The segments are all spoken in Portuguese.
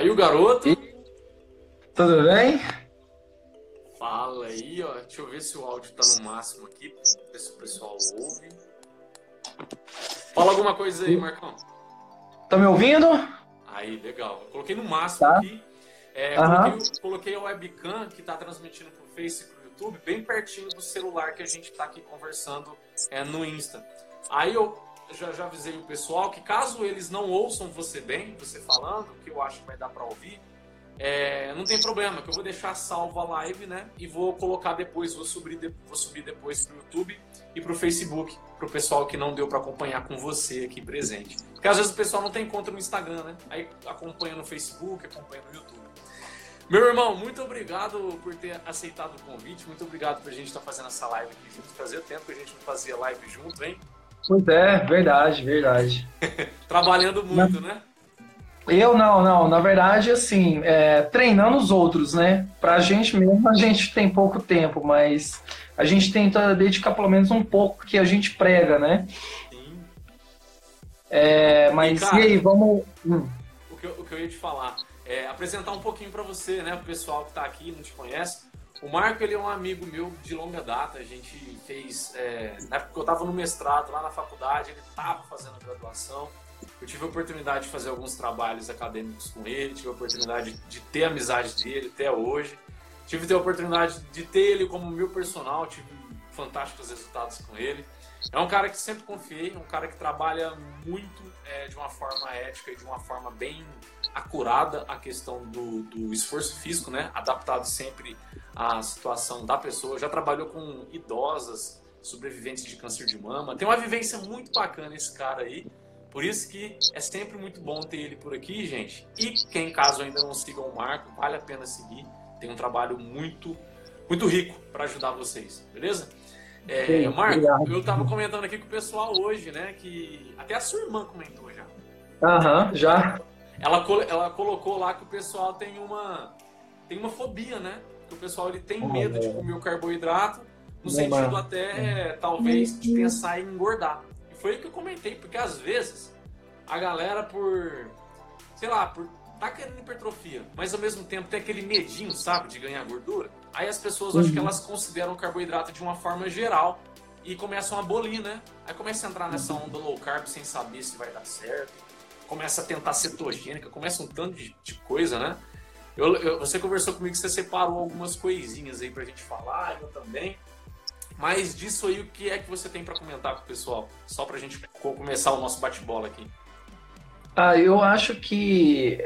Aí o garoto. E... Tudo bem? Fala aí, ó. Deixa eu ver se o áudio tá no máximo aqui, ver se o pessoal ouve. Fala alguma coisa aí, Marcão. Tá me ouvindo? Aí, legal. Eu coloquei no máximo tá. aqui. É, uhum. coloquei, coloquei, a webcam que tá transmitindo pro Face e pro YouTube bem pertinho do celular que a gente tá aqui conversando é, no Insta. Aí eu já, já avisei o pessoal que caso eles não ouçam você bem, você falando, que eu acho que vai dar para ouvir, é, não tem problema, que eu vou deixar salvo a live, né? E vou colocar depois, vou subir, vou subir depois pro YouTube e pro Facebook, pro pessoal que não deu para acompanhar com você aqui presente. Porque às vezes o pessoal não tem conta no Instagram, né? Aí acompanha no Facebook, acompanha no YouTube. Meu irmão, muito obrigado por ter aceitado o convite, muito obrigado por a gente estar fazendo essa live aqui junto. Fazia tempo que a gente não fazia live junto, hein? Pois é, verdade, verdade. Trabalhando muito, né? Eu não, não. Na verdade, assim, é, treinando os outros, né? Pra gente mesmo, a gente tem pouco tempo, mas a gente tenta dedicar pelo menos um pouco que a gente prega, né? Sim. É, mas e, cara, e aí, vamos. Hum. O, que eu, o que eu ia te falar é apresentar um pouquinho para você, né? O pessoal que tá aqui não te conhece. O Marco, ele é um amigo meu de longa data. A gente fez. É, na época que eu estava no mestrado, lá na faculdade, ele estava fazendo a graduação. Eu tive a oportunidade de fazer alguns trabalhos acadêmicos com ele, tive a oportunidade de ter a amizade dele até hoje. Tive a oportunidade de ter ele como meu personal, tive fantásticos resultados com ele. É um cara que sempre confiei, um cara que trabalha muito é, de uma forma ética e de uma forma bem acurada a questão do, do esforço físico, né? Adaptado sempre à situação da pessoa. Já trabalhou com idosas, sobreviventes de câncer de mama. Tem uma vivência muito bacana esse cara aí. Por isso que é sempre muito bom ter ele por aqui, gente. E quem caso ainda não siga o Marco, vale a pena seguir. Tem um trabalho muito, muito rico para ajudar vocês, beleza? É, Sim, Marco, obrigado. eu estava comentando aqui com o pessoal hoje, né? Que até a sua irmã comentou já. Aham, já. Ela, ela colocou lá que o pessoal tem uma, tem uma fobia, né? Que o pessoal ele tem medo de comer o carboidrato, no sentido até, talvez, de pensar em engordar. E foi o que eu comentei, porque às vezes a galera, por, sei lá, por tá querendo hipertrofia, mas ao mesmo tempo tem aquele medinho, sabe, de ganhar gordura. Aí as pessoas, uhum. acho que elas consideram o carboidrato de uma forma geral e começam a bolir, né? Aí começa a entrar nessa onda low carb sem saber se vai dar certo. Começa a tentar cetogênica, começa um tanto de, de coisa, né? Eu, eu, você conversou comigo que você separou algumas coisinhas aí pra gente falar, eu também. Mas disso aí, o que é que você tem para comentar com o pessoal? Só pra gente começar o nosso bate-bola aqui. Ah, eu acho que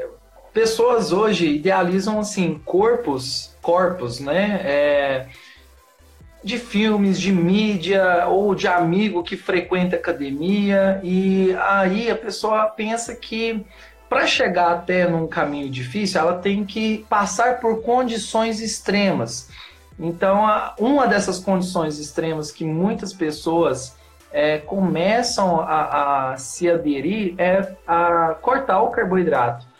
pessoas hoje idealizam assim corpos, corpos, né? É, de filmes, de mídia ou de amigo que frequenta academia e aí a pessoa pensa que para chegar até num caminho difícil, ela tem que passar por condições extremas. Então, uma dessas condições extremas que muitas pessoas é, começam a, a se aderir é a cortar o carboidrato.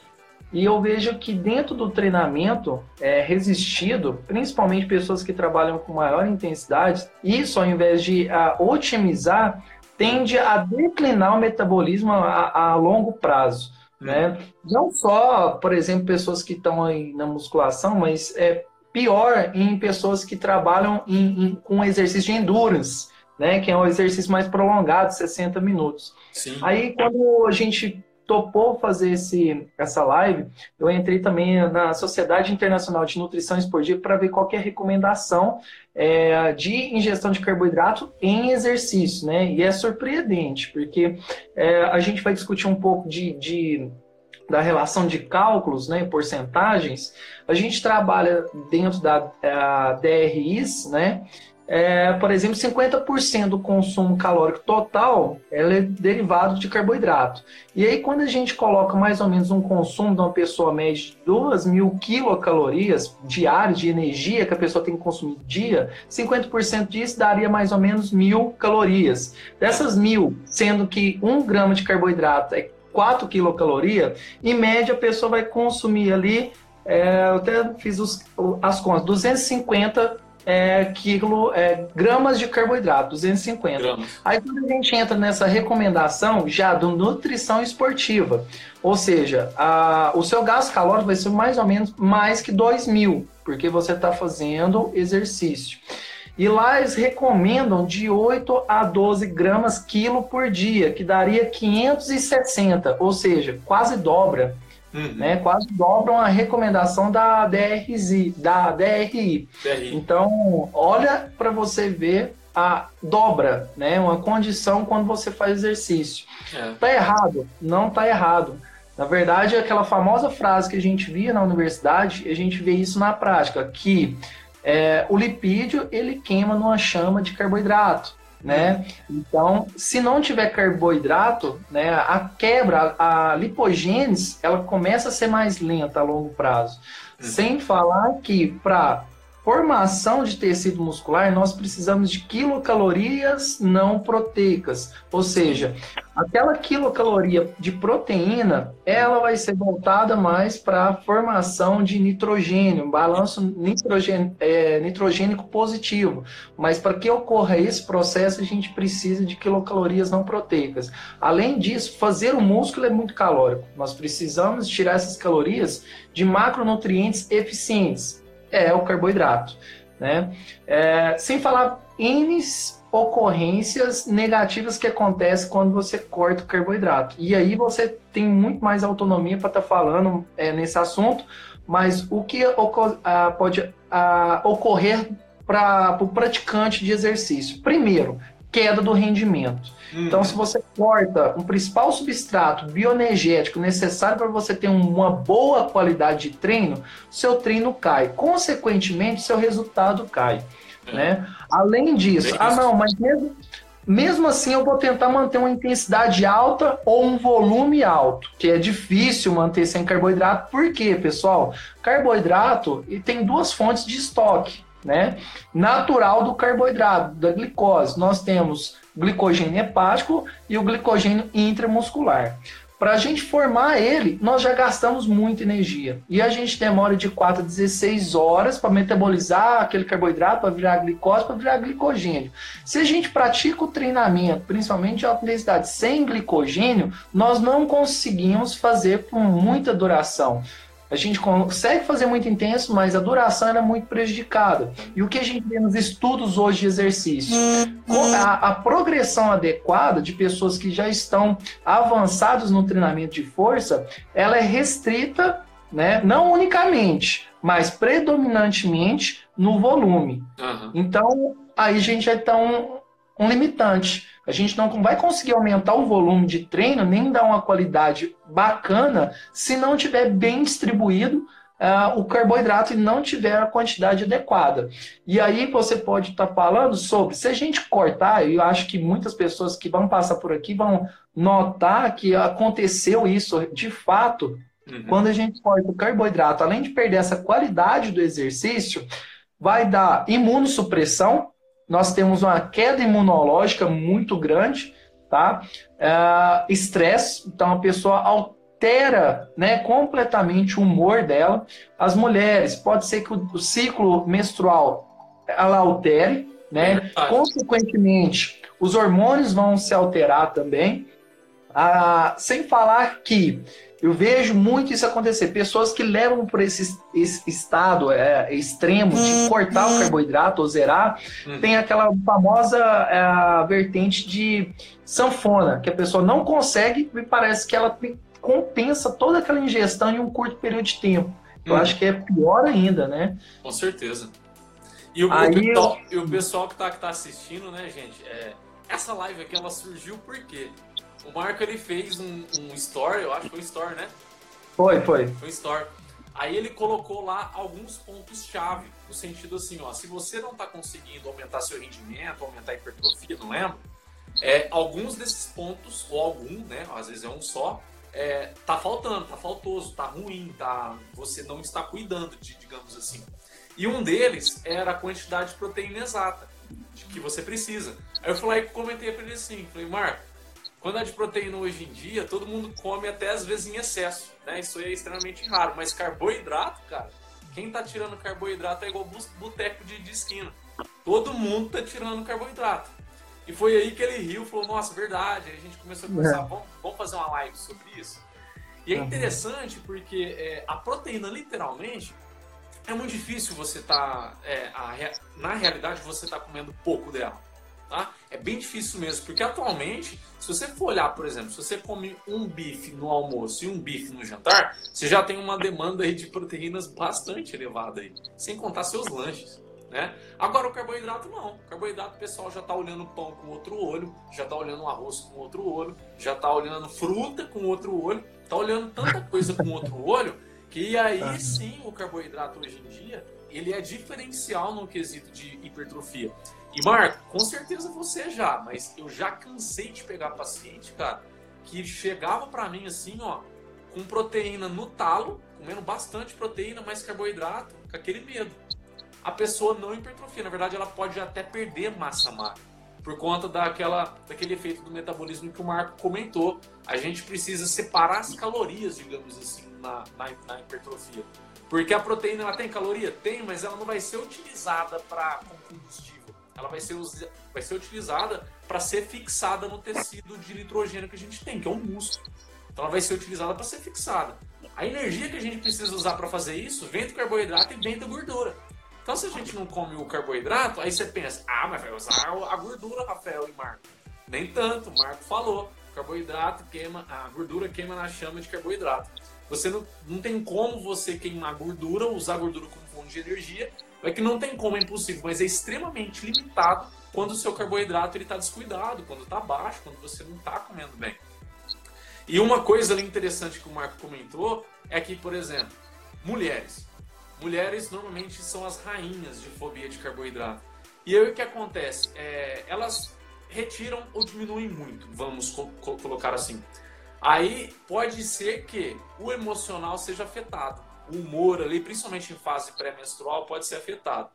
E eu vejo que dentro do treinamento é, resistido, principalmente pessoas que trabalham com maior intensidade, isso ao invés de a, otimizar, tende a declinar o metabolismo a, a longo prazo. Né? Não só, por exemplo, pessoas que estão aí na musculação, mas é pior em pessoas que trabalham em, em, com exercício de endurance, né? que é um exercício mais prolongado, 60 minutos. Sim. Aí, quando a gente topou fazer esse, essa live, eu entrei também na Sociedade Internacional de Nutrição Esportiva para ver qual é a recomendação é, de ingestão de carboidrato em exercício, né? E é surpreendente, porque é, a gente vai discutir um pouco de, de da relação de cálculos, né, porcentagens, a gente trabalha dentro da DRIs, né, é, por exemplo, 50% do consumo calórico total é derivado de carboidrato. E aí, quando a gente coloca mais ou menos um consumo de uma pessoa média de 2 mil quilocalorias diárias de energia que a pessoa tem que consumir dia, 50% disso daria mais ou menos mil calorias. Dessas mil, sendo que um grama de carboidrato é 4 quilocalorias, em média a pessoa vai consumir ali, é, eu até fiz os, as contas, 250 é, quilo, é, gramas de carboidrato, 250. Gramas. Aí quando a gente entra nessa recomendação já do nutrição esportiva, ou seja, a, o seu gasto calórico vai ser mais ou menos mais que 2 mil, porque você está fazendo exercício. E lá eles recomendam de 8 a 12 gramas quilo por dia, que daria 560, ou seja, quase dobra. Uhum. Né, quase dobram a recomendação da DRZ, da DRI. DRI. Então, olha para você ver a dobra, né, uma condição quando você faz exercício. É. Tá errado? Não tá errado. Na verdade, aquela famosa frase que a gente via na universidade, a gente vê isso na prática, que é, o lipídio ele queima numa chama de carboidrato, né? Então, se não tiver carboidrato, né, a quebra, a lipogênese, ela começa a ser mais lenta a longo prazo. Uhum. Sem falar que para formação de tecido muscular, nós precisamos de quilocalorias não proteicas. Ou seja, aquela quilocaloria de proteína, ela vai ser voltada mais para a formação de nitrogênio, um balanço nitrogênio, é, nitrogênico positivo. Mas para que ocorra esse processo, a gente precisa de quilocalorias não proteicas. Além disso, fazer o músculo é muito calórico. Nós precisamos tirar essas calorias de macronutrientes eficientes é o carboidrato. Né? É, sem falar N ocorrências negativas que acontecem quando você corta o carboidrato. E aí você tem muito mais autonomia para estar tá falando é, nesse assunto, mas o que pode ah, ocorrer para o praticante de exercício? Primeiro, queda do rendimento. Uhum. Então, se você corta um principal substrato bioenergético necessário para você ter uma boa qualidade de treino, seu treino cai. Consequentemente, seu resultado cai. Uhum. Né? Além disso, Bem ah, não, mas mesmo, mesmo assim eu vou tentar manter uma intensidade alta ou um volume alto, que é difícil manter sem carboidrato. Por quê, pessoal? Carboidrato tem duas fontes de estoque né, natural do carboidrato, da glicose. Nós temos glicogênio hepático e o glicogênio intramuscular. Para a gente formar ele, nós já gastamos muita energia. E a gente demora de 4 a 16 horas para metabolizar aquele carboidrato, para virar glicose, para virar glicogênio. Se a gente pratica o treinamento, principalmente de alta intensidade, sem glicogênio, nós não conseguimos fazer com muita duração. A gente consegue fazer muito intenso, mas a duração era muito prejudicada. E o que a gente vê nos estudos hoje de exercício? A, a progressão adequada de pessoas que já estão avançados no treinamento de força, ela é restrita, né? não unicamente, mas predominantemente no volume. Uhum. Então, aí a gente já está um, um limitante. A gente não vai conseguir aumentar o volume de treino, nem dar uma qualidade bacana, se não tiver bem distribuído uh, o carboidrato e não tiver a quantidade adequada. E aí você pode estar tá falando sobre, se a gente cortar, eu acho que muitas pessoas que vão passar por aqui vão notar que aconteceu isso de fato, uhum. quando a gente corta o carboidrato, além de perder essa qualidade do exercício, vai dar imunossupressão, nós temos uma queda imunológica muito grande, tá? É, estresse, então a pessoa altera né, completamente o humor dela. As mulheres, pode ser que o, ciclo menstrual ela altere, né? Consequentemente, os hormônios vão se alterar também. Ah, sem falar que eu vejo muito isso acontecer. Pessoas que levam por esse, esse estado é, extremo de uhum. cortar o carboidrato ou zerar, uhum. tem aquela famosa é, vertente de sanfona, que a pessoa não consegue e parece que ela compensa toda aquela ingestão em um curto período de tempo. Eu uhum. acho que é pior ainda, né? Com certeza. E o, Aí, o, pessoal, eu... e o pessoal que está tá assistindo, né, gente? É, essa live aqui ela surgiu por quê? O Marco ele fez um, um story, eu acho que foi um story, né? Foi, foi. Foi um story. Aí ele colocou lá alguns pontos-chave, no sentido assim, ó, se você não está conseguindo aumentar seu rendimento, aumentar a hipertrofia, não lembro, é, alguns desses pontos, ou algum, né, às vezes é um só, é, tá faltando, tá faltoso, tá ruim, tá, você não está cuidando, de, digamos assim. E um deles era a quantidade de proteína exata que você precisa. Aí eu falei, comentei para ele assim, falei, Marco, quando é de proteína hoje em dia, todo mundo come até às vezes em excesso, né? Isso é extremamente raro, mas carboidrato, cara, quem tá tirando carboidrato é igual boteco de, de esquina. Todo mundo tá tirando carboidrato. E foi aí que ele riu e falou, nossa, verdade. Aí a gente começou a conversar, é. vamos, vamos fazer uma live sobre isso. E é interessante porque é, a proteína, literalmente, é muito difícil você estar. Tá, é, na realidade, você está comendo pouco dela. Tá? É bem difícil mesmo, porque atualmente, se você for olhar, por exemplo, se você come um bife no almoço e um bife no jantar, você já tem uma demanda aí de proteínas bastante elevada aí, sem contar seus lanches. Né? Agora o carboidrato não. O carboidrato o pessoal já está olhando o pão com outro olho, já está olhando o arroz com outro olho, já está olhando fruta com outro olho, está olhando tanta coisa com outro olho que aí sim o carboidrato hoje em dia ele é diferencial no quesito de hipertrofia. E Marco, com certeza você já, mas eu já cansei de pegar paciente, cara, que chegava para mim assim, ó, com proteína no talo, comendo bastante proteína, mais carboidrato, com aquele medo. A pessoa não hipertrofia, na verdade ela pode até perder massa magra por conta daquela, daquele efeito do metabolismo que o Marco comentou. A gente precisa separar as calorias, digamos assim, na, na, na hipertrofia. Porque a proteína ela tem caloria? Tem, mas ela não vai ser utilizada para combustível. Ela vai ser, vai ser utilizada para ser fixada no tecido de nitrogênio que a gente tem, que é o músculo. Então ela vai ser utilizada para ser fixada. A energia que a gente precisa usar para fazer isso vem do carboidrato e vem da gordura. Então, se a gente não come o carboidrato, aí você pensa, ah, mas vai usar a gordura, Rafael e Marco. Nem tanto, o Marco falou. Carboidrato queima, a gordura queima na chama de carboidrato. Você não, não tem como você queimar gordura, usar gordura como fonte de energia. É que não tem como, é impossível, mas é extremamente limitado quando o seu carboidrato está descuidado, quando está baixo, quando você não está comendo bem. E uma coisa interessante que o Marco comentou é que, por exemplo, mulheres. Mulheres normalmente são as rainhas de fobia de carboidrato. E aí o que acontece? É, elas retiram ou diminuem muito, vamos co colocar assim. Aí pode ser que o emocional seja afetado. O humor ali, principalmente em fase pré-menstrual, pode ser afetado.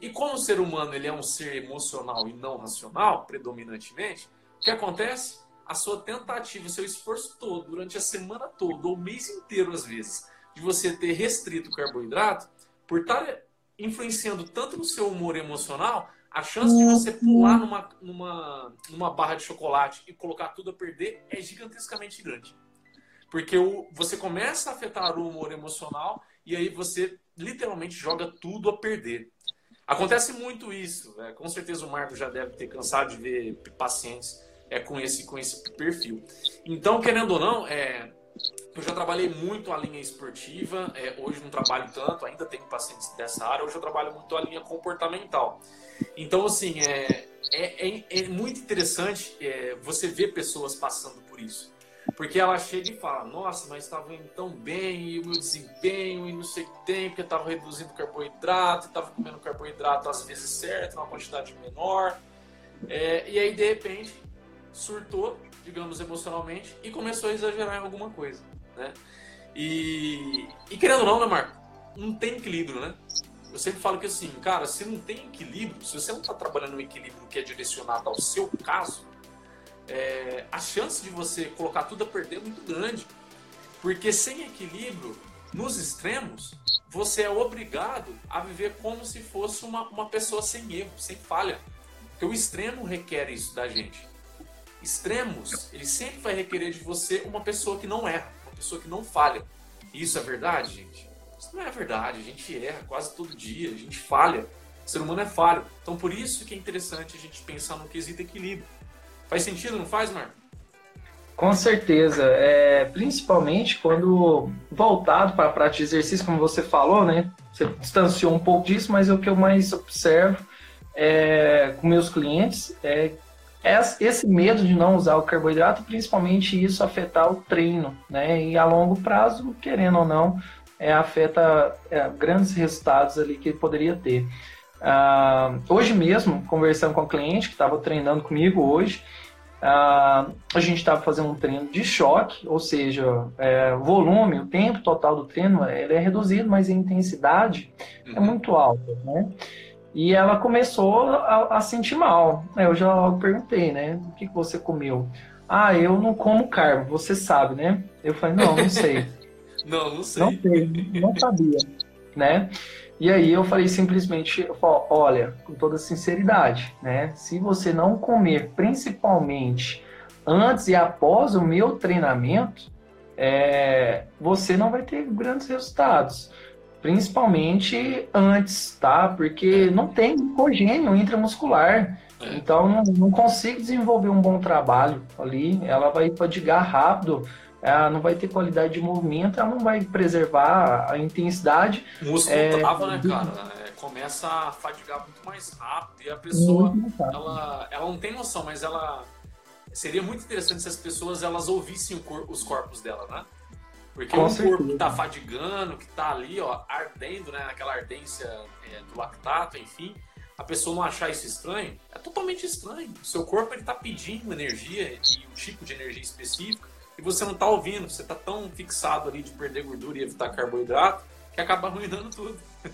E como o ser humano ele é um ser emocional e não racional, predominantemente, o que acontece? A sua tentativa, o seu esforço todo, durante a semana toda, ou o mês inteiro às vezes, de você ter restrito o carboidrato, por estar influenciando tanto no seu humor emocional, a chance de você pular numa, numa, numa barra de chocolate e colocar tudo a perder é gigantescamente grande. Porque o, você começa a afetar o humor emocional e aí você literalmente joga tudo a perder. Acontece muito isso. Né? Com certeza o Marco já deve ter cansado de ver pacientes é, com, esse, com esse perfil. Então, querendo ou não, é, eu já trabalhei muito a linha esportiva, é, hoje não trabalho tanto, ainda tenho pacientes dessa área, hoje eu trabalho muito a linha comportamental. Então, assim, é, é, é, é muito interessante é, você ver pessoas passando por isso. Porque ela chega e fala, nossa, mas estava indo tão bem, e o meu desempenho, e não sei o que tem, porque estava reduzindo carboidrato, estava comendo carboidrato às vezes certo, numa quantidade menor. É, e aí, de repente, surtou, digamos, emocionalmente, e começou a exagerar em alguma coisa, né? E, e querendo ou não, né, Marco? Não tem equilíbrio, né? Eu sempre falo que assim, cara, se não tem equilíbrio, se você não está trabalhando um equilíbrio que é direcionado ao seu caso, é, a chance de você colocar tudo a perder é muito grande. Porque sem equilíbrio, nos extremos, você é obrigado a viver como se fosse uma, uma pessoa sem erro, sem falha. Porque o extremo requer isso da gente. Extremos, ele sempre vai requerer de você uma pessoa que não erra, uma pessoa que não falha. E isso é verdade, gente? Isso não é verdade. A gente erra quase todo dia, a gente falha. O ser humano é falho. Então, por isso que é interessante a gente pensar no quesito equilíbrio. Faz sentido, não faz, Marco? Com certeza, é, principalmente quando voltado para a prática de exercício, como você falou, né? Você distanciou um pouco disso, mas é o que eu mais observo é, com meus clientes é esse medo de não usar o carboidrato, principalmente isso afetar o treino, né? E a longo prazo, querendo ou não, é, afeta é, grandes resultados ali que ele poderia ter. Uh, hoje mesmo, conversando com o cliente que estava treinando comigo hoje, uh, a gente estava fazendo um treino de choque, ou seja, é, o volume, o tempo total do treino ele é reduzido, mas a intensidade é uhum. é muito alta, né? E ela começou a, a, sentir mal. Eu já logo perguntei, né? O que, que você comeu? Ah, eu não como carbo, você sabe, né? Eu falei, não, não sei. Não, não sei. Não sei, não sabia. né? E aí eu falei simplesmente, olha, com toda sinceridade, né? Se você não comer, principalmente antes e após o meu treinamento, é, você não vai ter grandes resultados. Principalmente antes, tá? Porque não tem glicogênio intramuscular. É. Então não, não consigo desenvolver um bom trabalho ali. Ela vai fadigar rápido ela não vai ter qualidade de movimento, ela não vai preservar a intensidade. O músculo é, trava, né, cara? É, começa a fadigar muito mais rápido e a pessoa, ela, ela não tem noção, mas ela seria muito interessante se as pessoas elas ouvissem cor, os corpos dela, né? Porque Com um certeza. corpo que tá fadigando, que tá ali, ó, ardendo, né? Aquela ardência é, do lactato, enfim, a pessoa não achar isso estranho, é totalmente estranho. O seu corpo ele tá pedindo energia e um tipo de energia específica e você não está ouvindo, você está tão fixado ali de perder gordura e evitar carboidrato que acaba arruinando tudo.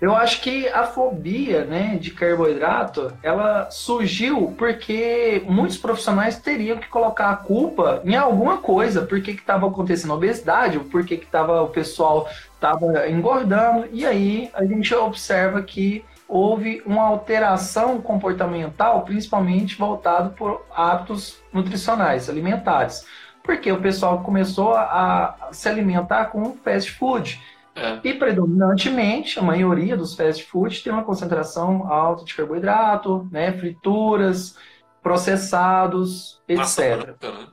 Eu acho que a fobia né, de carboidrato ela surgiu porque muitos profissionais teriam que colocar a culpa em alguma coisa, por que estava acontecendo? Obesidade, por que o pessoal estava engordando, e aí a gente observa que houve uma alteração comportamental, principalmente voltado por hábitos nutricionais, alimentares. Porque o pessoal começou a, se alimentar com fast food. É. E predominantemente, a maioria dos fast foods tem uma concentração alta de carboidrato, né, frituras, processados, Massa etc. Branca, né?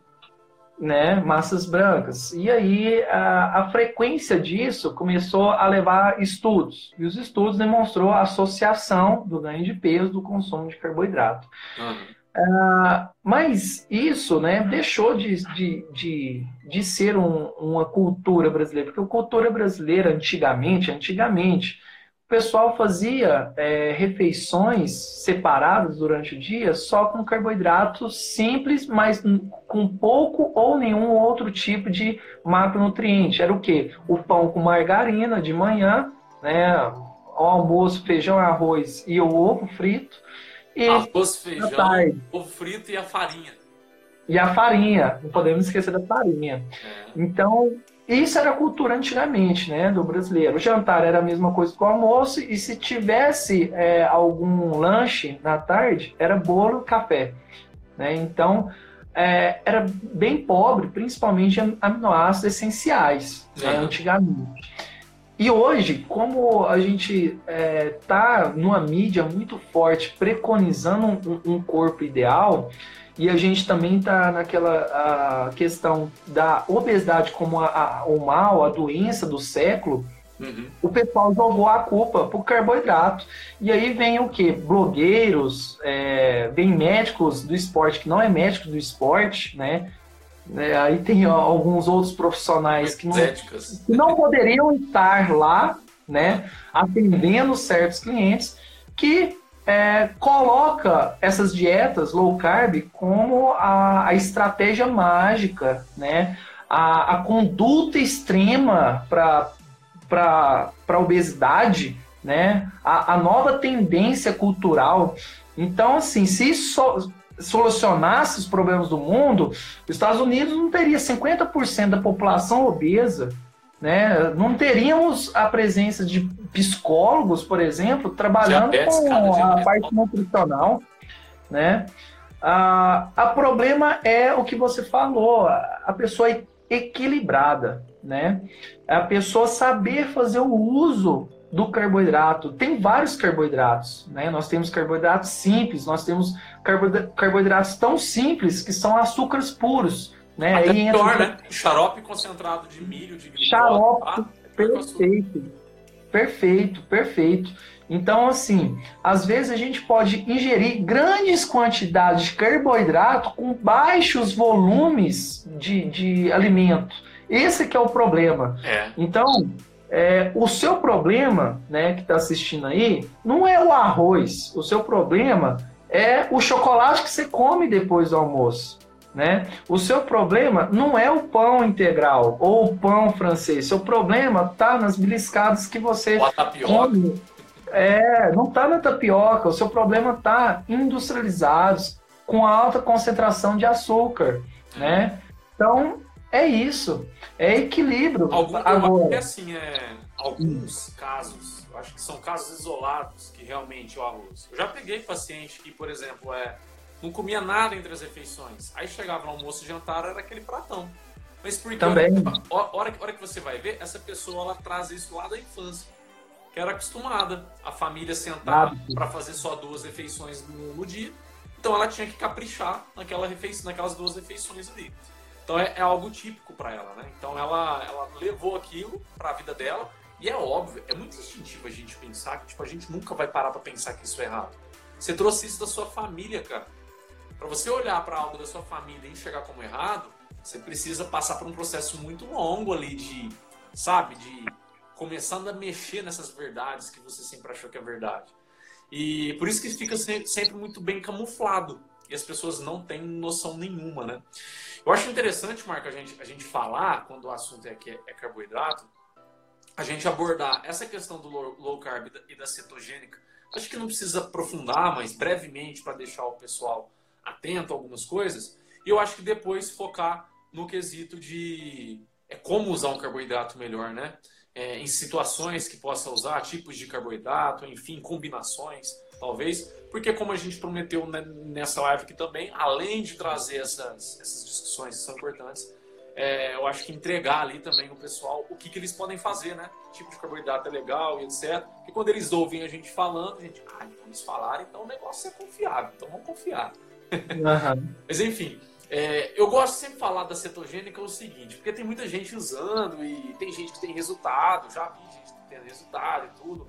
Né, massas brancas. E aí a, a, frequência disso começou a levar estudos. E os estudos demonstrou a associação do ganho de peso do consumo de carboidrato. Uhum. Uh, mas isso né, deixou de, de, de, de ser um, uma cultura brasileira, porque a cultura brasileira antigamente, antigamente, o pessoal fazia é, refeições separadas durante o dia só com carboidratos simples, mas com pouco ou nenhum outro tipo de macronutriente. Era o quê? O pão com margarina de manhã, né? O almoço, feijão, arroz e o ovo frito. E arroz, feijão, ovo frito e a farinha. E a farinha, não podemos esquecer da farinha. É. Então, isso era a cultura antigamente, né, do brasileiro. O jantar era a mesma coisa que o almoço, e se tivesse é, algum lanche na tarde, era bolo e café. Né? Então, é, era bem pobre, principalmente em aminoácidos essenciais, né, uhum. antigamente. E hoje, como a gente está é, numa mídia muito forte preconizando um, um corpo ideal, e a gente também está naquela questão da obesidade como a, a, o mal, a doença do século. Uhum. O pessoal jogou a culpa pro carboidrato. E aí vem o que? Blogueiros, é, vem médicos do esporte, que não é médico do esporte, né? É, aí tem ó, alguns outros profissionais que não, que não poderiam estar lá, né? Atendendo certos clientes que é, coloca essas dietas low carb como a, a estratégia mágica, né? A, a conduta extrema para a obesidade, né? A, a, nova tendência cultural. Então, assim, se so, solucionasse os problemas do mundo, os Estados Unidos não teria 50% da população obesa, né? Não teríamos a presença de psicólogos, por exemplo, trabalhando com a parte nutricional. Né? A, a problema é o que você falou, a pessoa é equilibrada, né? A pessoa saber fazer o uso do carboidrato. Tem vários carboidratos, né? Nós temos carboidratos simples, nós temos carboidratos tão simples que são açúcares puros. Né? Até Aí pior, entra... né? Xarope concentrado de milho, de glicose. Xarope, tá? perfeito. Perfeito, perfeito. Então, assim, às vezes a gente pode ingerir grandes quantidades de carboidrato com baixos volumes de, de alimento. Esse que é o problema. É. Então, é, o seu problema, né, que está assistindo aí, não é o arroz. O seu problema é o chocolate que você come depois do almoço. Né? O seu problema não é o pão integral ou o pão francês. Seu problema está nas beliscadas que você come. É, não está na tapioca. O seu problema está industrializados com alta concentração de açúcar, né? Então É isso. É equilíbrio. Algum, Agora... Assim, é, alguns casos, eu acho que são casos isolados que realmente o arroz. Eu já peguei paciente que, por exemplo, é, não comia nada entre as refeições. Aí chegava no almoço e jantar, era aquele pratão. Mas porque Também. Hora, hora, hora que você vai ver, essa pessoa ela traz isso lá da infância. Que era acostumada a família sentar para fazer só duas refeições no, no, dia. Então ela tinha que caprichar naquela refeição, naquelas duas refeições ali. Então é, é algo típico para ela, né? Então ela, ela levou aquilo para a vida dela e é óbvio, é muito instintivo a gente pensar que tipo, a gente nunca vai parar para pensar que isso é errado. Você trouxe isso da sua família, cara. Para você olhar para algo da sua família e enxergar como errado, você precisa passar por um processo muito longo ali de, sabe, de começando a mexer nessas verdades que você sempre achou que é verdade. E por isso que fica sempre muito bem camuflado. E as pessoas não têm noção nenhuma, né? Eu acho interessante, Marco, a gente, a gente falar, quando o assunto é, que é carboidrato, a gente abordar essa questão do low carb e da cetogênica. Acho que não precisa aprofundar, mas brevemente para deixar o pessoal atento a algumas coisas. E eu acho que depois focar no quesito de é, como usar um carboidrato melhor, né? É, em situações que possa usar, tipos de carboidrato, enfim, combinações, talvez. Porque como a gente prometeu nessa live aqui também, além de trazer essas, essas discussões que são importantes, é, eu acho que entregar ali também o pessoal o que, que eles podem fazer, né? Tipo de carboidrato é legal e etc. Porque quando eles ouvem a gente falando, a gente, ah, então eles falaram, então o negócio é confiável, então vamos confiar. Uhum. Mas enfim, é, eu gosto sempre de falar da cetogênica o seguinte, porque tem muita gente usando e tem gente que tem resultado, já vi gente que tem resultado e tudo.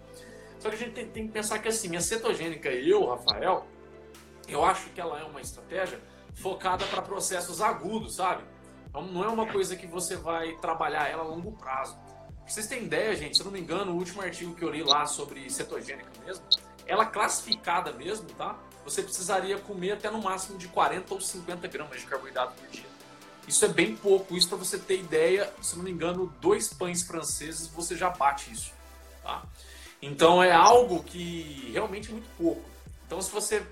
Só que a gente tem, tem que pensar que assim, a cetogênica, eu, Rafael, eu acho que ela é uma estratégia focada para processos agudos, sabe? Então não é uma coisa que você vai trabalhar ela a longo prazo. Pra vocês terem ideia, gente, se eu não me engano, o último artigo que eu li lá sobre cetogênica mesmo, ela classificada mesmo, tá? Você precisaria comer até no máximo de 40 ou 50 gramas de carboidrato por dia. Isso é bem pouco. Isso para você ter ideia, se não me engano, dois pães franceses você já bate isso, tá? Então é algo que realmente é muito pouco. Então se você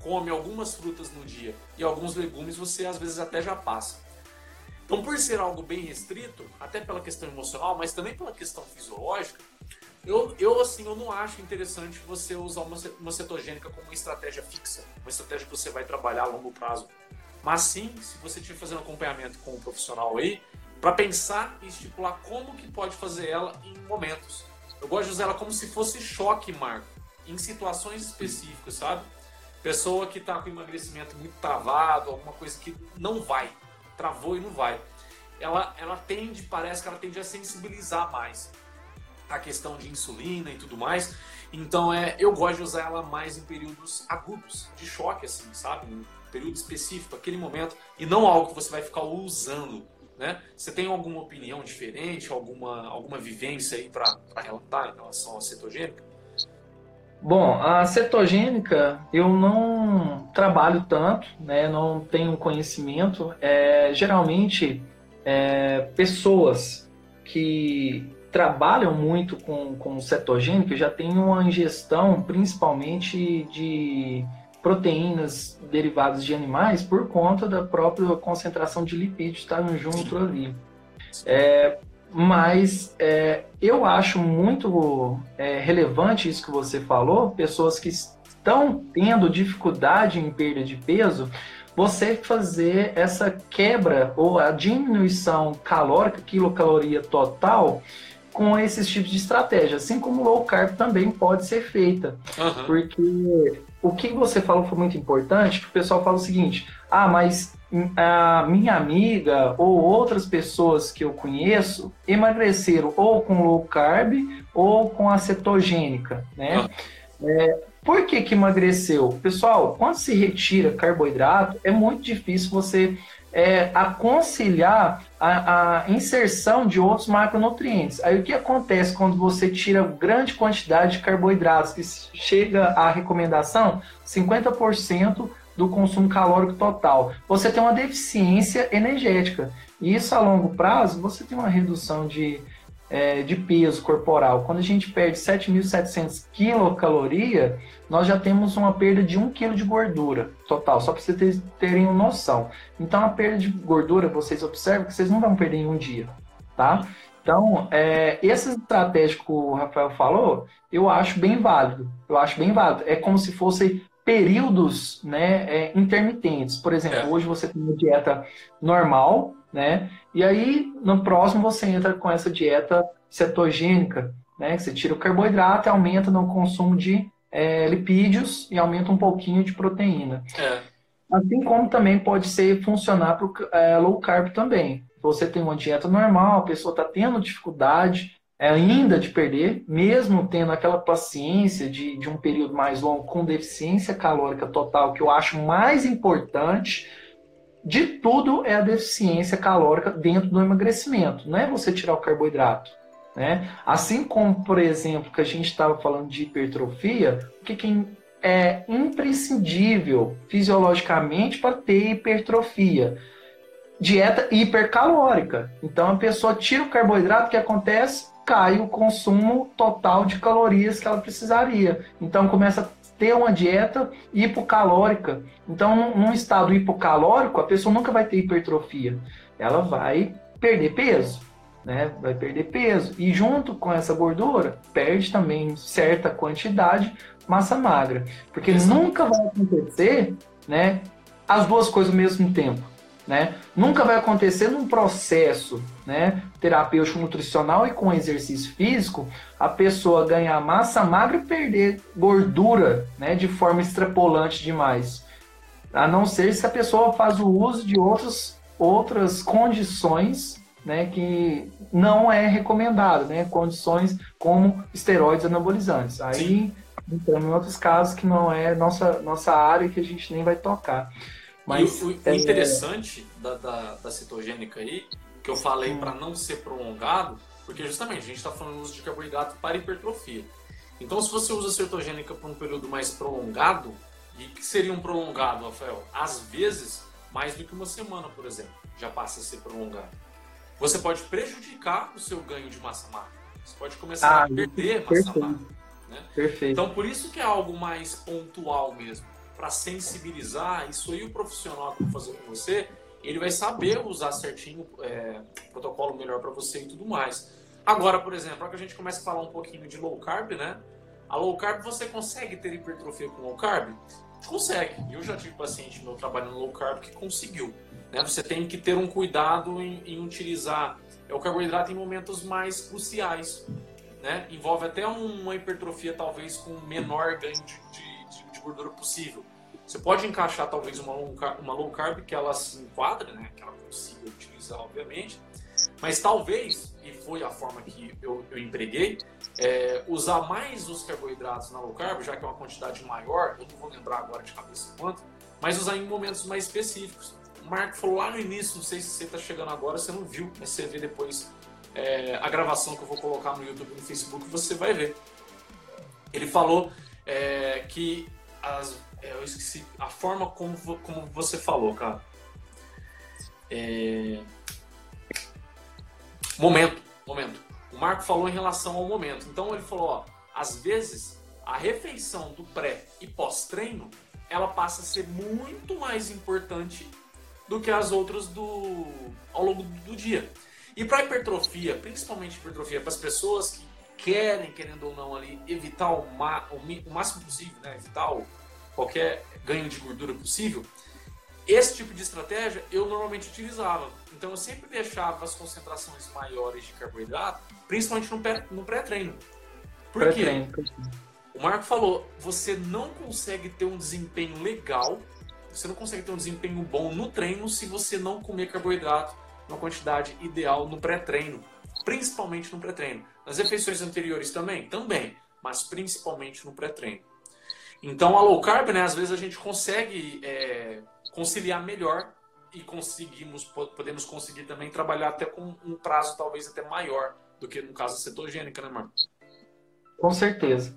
come algumas frutas no dia e alguns legumes, você às vezes até já passa. Então, por ser algo bem restrito, até pela questão emocional, mas também pela questão fisiológica, eu, eu assim, eu não acho interessante você usar uma, uma cetogênica como uma estratégia fixa, uma estratégia que você vai trabalhar a longo prazo. Mas sim, se você estiver fazendo acompanhamento com um profissional aí, para pensar e estipular como que pode fazer ela em momentos. Eu gosto de usar ela como se fosse choque, Marco, em situações específicas, sabe? Pessoa que está com emagrecimento muito travado, alguma coisa que não vai travou e não vai. Ela, ela tende, parece que ela tende a sensibilizar mais a questão de insulina e tudo mais. Então é, eu gosto de usar ela mais em períodos agudos, de choque, assim, sabe? Um período específico, aquele momento, e não algo que você vai ficar usando. Né? Você tem alguma opinião diferente, alguma, alguma vivência aí para relatar em relação à cetogênica? Bom, a cetogênica eu não trabalho tanto, né? não tenho conhecimento. É, geralmente, é, pessoas que trabalham muito com, com cetogênica já têm uma ingestão principalmente de proteínas derivadas de animais por conta da própria concentração de lipídios estar junto ali. É, mas é, eu acho muito é, relevante isso que você falou, pessoas que estão tendo dificuldade em perda de peso, você fazer essa quebra ou a diminuição calórica, quilocaloria total, com esses tipos de estratégia, assim como low carb também pode ser feita. Uhum. Porque o que você falou foi muito importante, que o pessoal fala o seguinte, ah, mas a minha amiga ou outras pessoas que eu conheço emagreceram ou com low carb ou com a cetogênica, né? Ah. É, por que que emagreceu? Pessoal, quando se retira carboidrato, é muito difícil você é, aconselhar a, a, inserção de outros macronutrientes. Aí o que acontece quando você tira grande quantidade de carboidratos, que chega à recomendação 50% do consumo calórico total. Você tem uma deficiência energética. E isso a longo prazo, você tem uma redução de é, de peso corporal. Quando a gente perde 7.700 quilocaloria, nós já temos uma perda de 1 kg de gordura total, só para vocês terem uma noção. Então, a perda de gordura, vocês observam que vocês não vão perder em um dia, tá? Então, é, essa estratégia que o Rafael falou, eu acho bem válido. Eu acho bem válido. É como se fossem períodos né, é, intermitentes. Por exemplo, é. hoje você tem uma dieta normal, né? E aí, no próximo, você entra com essa dieta cetogênica, né? Que você tira o carboidrato e aumenta no consumo de é, lipídios e aumenta um pouquinho de proteína. É. Assim como também pode ser funcionar para o é, low carb também. Você tem uma dieta normal, a pessoa está tendo dificuldade é, ainda de perder, mesmo tendo aquela paciência de, de um período mais longo com deficiência calórica total, que eu acho mais importante de tudo é a deficiência calórica dentro do emagrecimento, não é você tirar o carboidrato. Né? Assim como, por exemplo, que a gente estava falando de hipertrofia, o que, que é imprescindível fisiologicamente para ter hipertrofia? Dieta hipercalórica. Então a pessoa tira o carboidrato, o que acontece? Cai o consumo total de calorias que ela precisaria. Então começa ter uma dieta hipocalórica. Então, num estado hipocalórico, a pessoa nunca vai ter hipertrofia. Ela vai perder peso, né? Vai perder peso. E junto com essa gordura, perde também certa quantidade massa magra. Porque nunca vai acontecer, né? As duas coisas ao mesmo tempo. Né? Nunca vai acontecer num processo né, terapêutico nutricional e com exercício físico a pessoa ganhar massa magra e perder gordura né, de forma extrapolante demais. A não ser se a pessoa faz o uso de outros, outras condições né, que não é recomendado, né, condições como esteroides anabolizantes. Aí entramos em outros casos que não é nossa, nossa área que a gente nem vai tocar. Mas, o, o é... interessante da, da, da, cetogênica aí, que eu falei hum. para não ser prolongado, porque justamente a gente está falando do uso de carboidrato para hipertrofia. Então, se você usa cetogênica por um período mais prolongado, e que seria um prolongado, Rafael? Às vezes, mais do que uma semana, por exemplo, já passa a ser prolongado. Você pode prejudicar o seu ganho de massa magra. Você pode começar ah, a perder perfeito. massa magra. Né? Perfeito. Então, por isso que é algo mais pontual mesmo para sensibilizar, isso aí o profissional que vai fazer com você, ele vai saber usar certinho é, protocolo melhor para você e tudo mais. Agora, por exemplo, para que a gente comece a falar um pouquinho de low carb, né? A low carb você consegue ter hipertrofia com low carb? Consegue. Eu já tive paciente meu trabalhando low carb que conseguiu. Né? Você tem que ter um cuidado em, em utilizar é, o carboidrato em momentos mais cruciais. Né? Envolve até uma hipertrofia talvez com menor ganho de, de gordura possível. Você pode encaixar talvez uma low carb, uma low carb que ela se enquadre, né? que ela consiga utilizar, obviamente, mas talvez, e foi a forma que eu, eu empreguei, é, usar mais os carboidratos na low carb, já que é uma quantidade maior, eu não vou lembrar agora de cabeça quanto, mas usar em momentos mais específicos. O Marco falou lá no início, não sei se você está chegando agora, você não viu, mas você vê depois é, a gravação que eu vou colocar no YouTube e no Facebook, você vai ver. Ele falou é, que as, é, eu esqueci a forma como, como você falou, cara. É... Momento, momento. O Marco falou em relação ao momento. Então ele falou, ó, às vezes a refeição do pré e pós-treino ela passa a ser muito mais importante do que as outras do ao longo do dia. E para hipertrofia, principalmente hipertrofia para as pessoas que querem, querendo ou não ali, evitar o, ma o, o máximo possível, né? evitar o, qualquer ganho de gordura possível, esse tipo de estratégia eu normalmente utilizava. Então eu sempre deixava as concentrações maiores de carboidrato, principalmente no pré-treino. Por pré quê? O Marco falou, você não consegue ter um desempenho legal, você não consegue ter um desempenho bom no treino se você não comer carboidrato na quantidade ideal no pré-treino, principalmente no pré-treino. Nas refeições anteriores também, também, mas principalmente no pré-treino. Então, a low carb, né, às vezes a gente consegue é, conciliar melhor e conseguimos, podemos conseguir também trabalhar até com um prazo talvez até maior do que no caso cetogênica, né, Marco? Com certeza.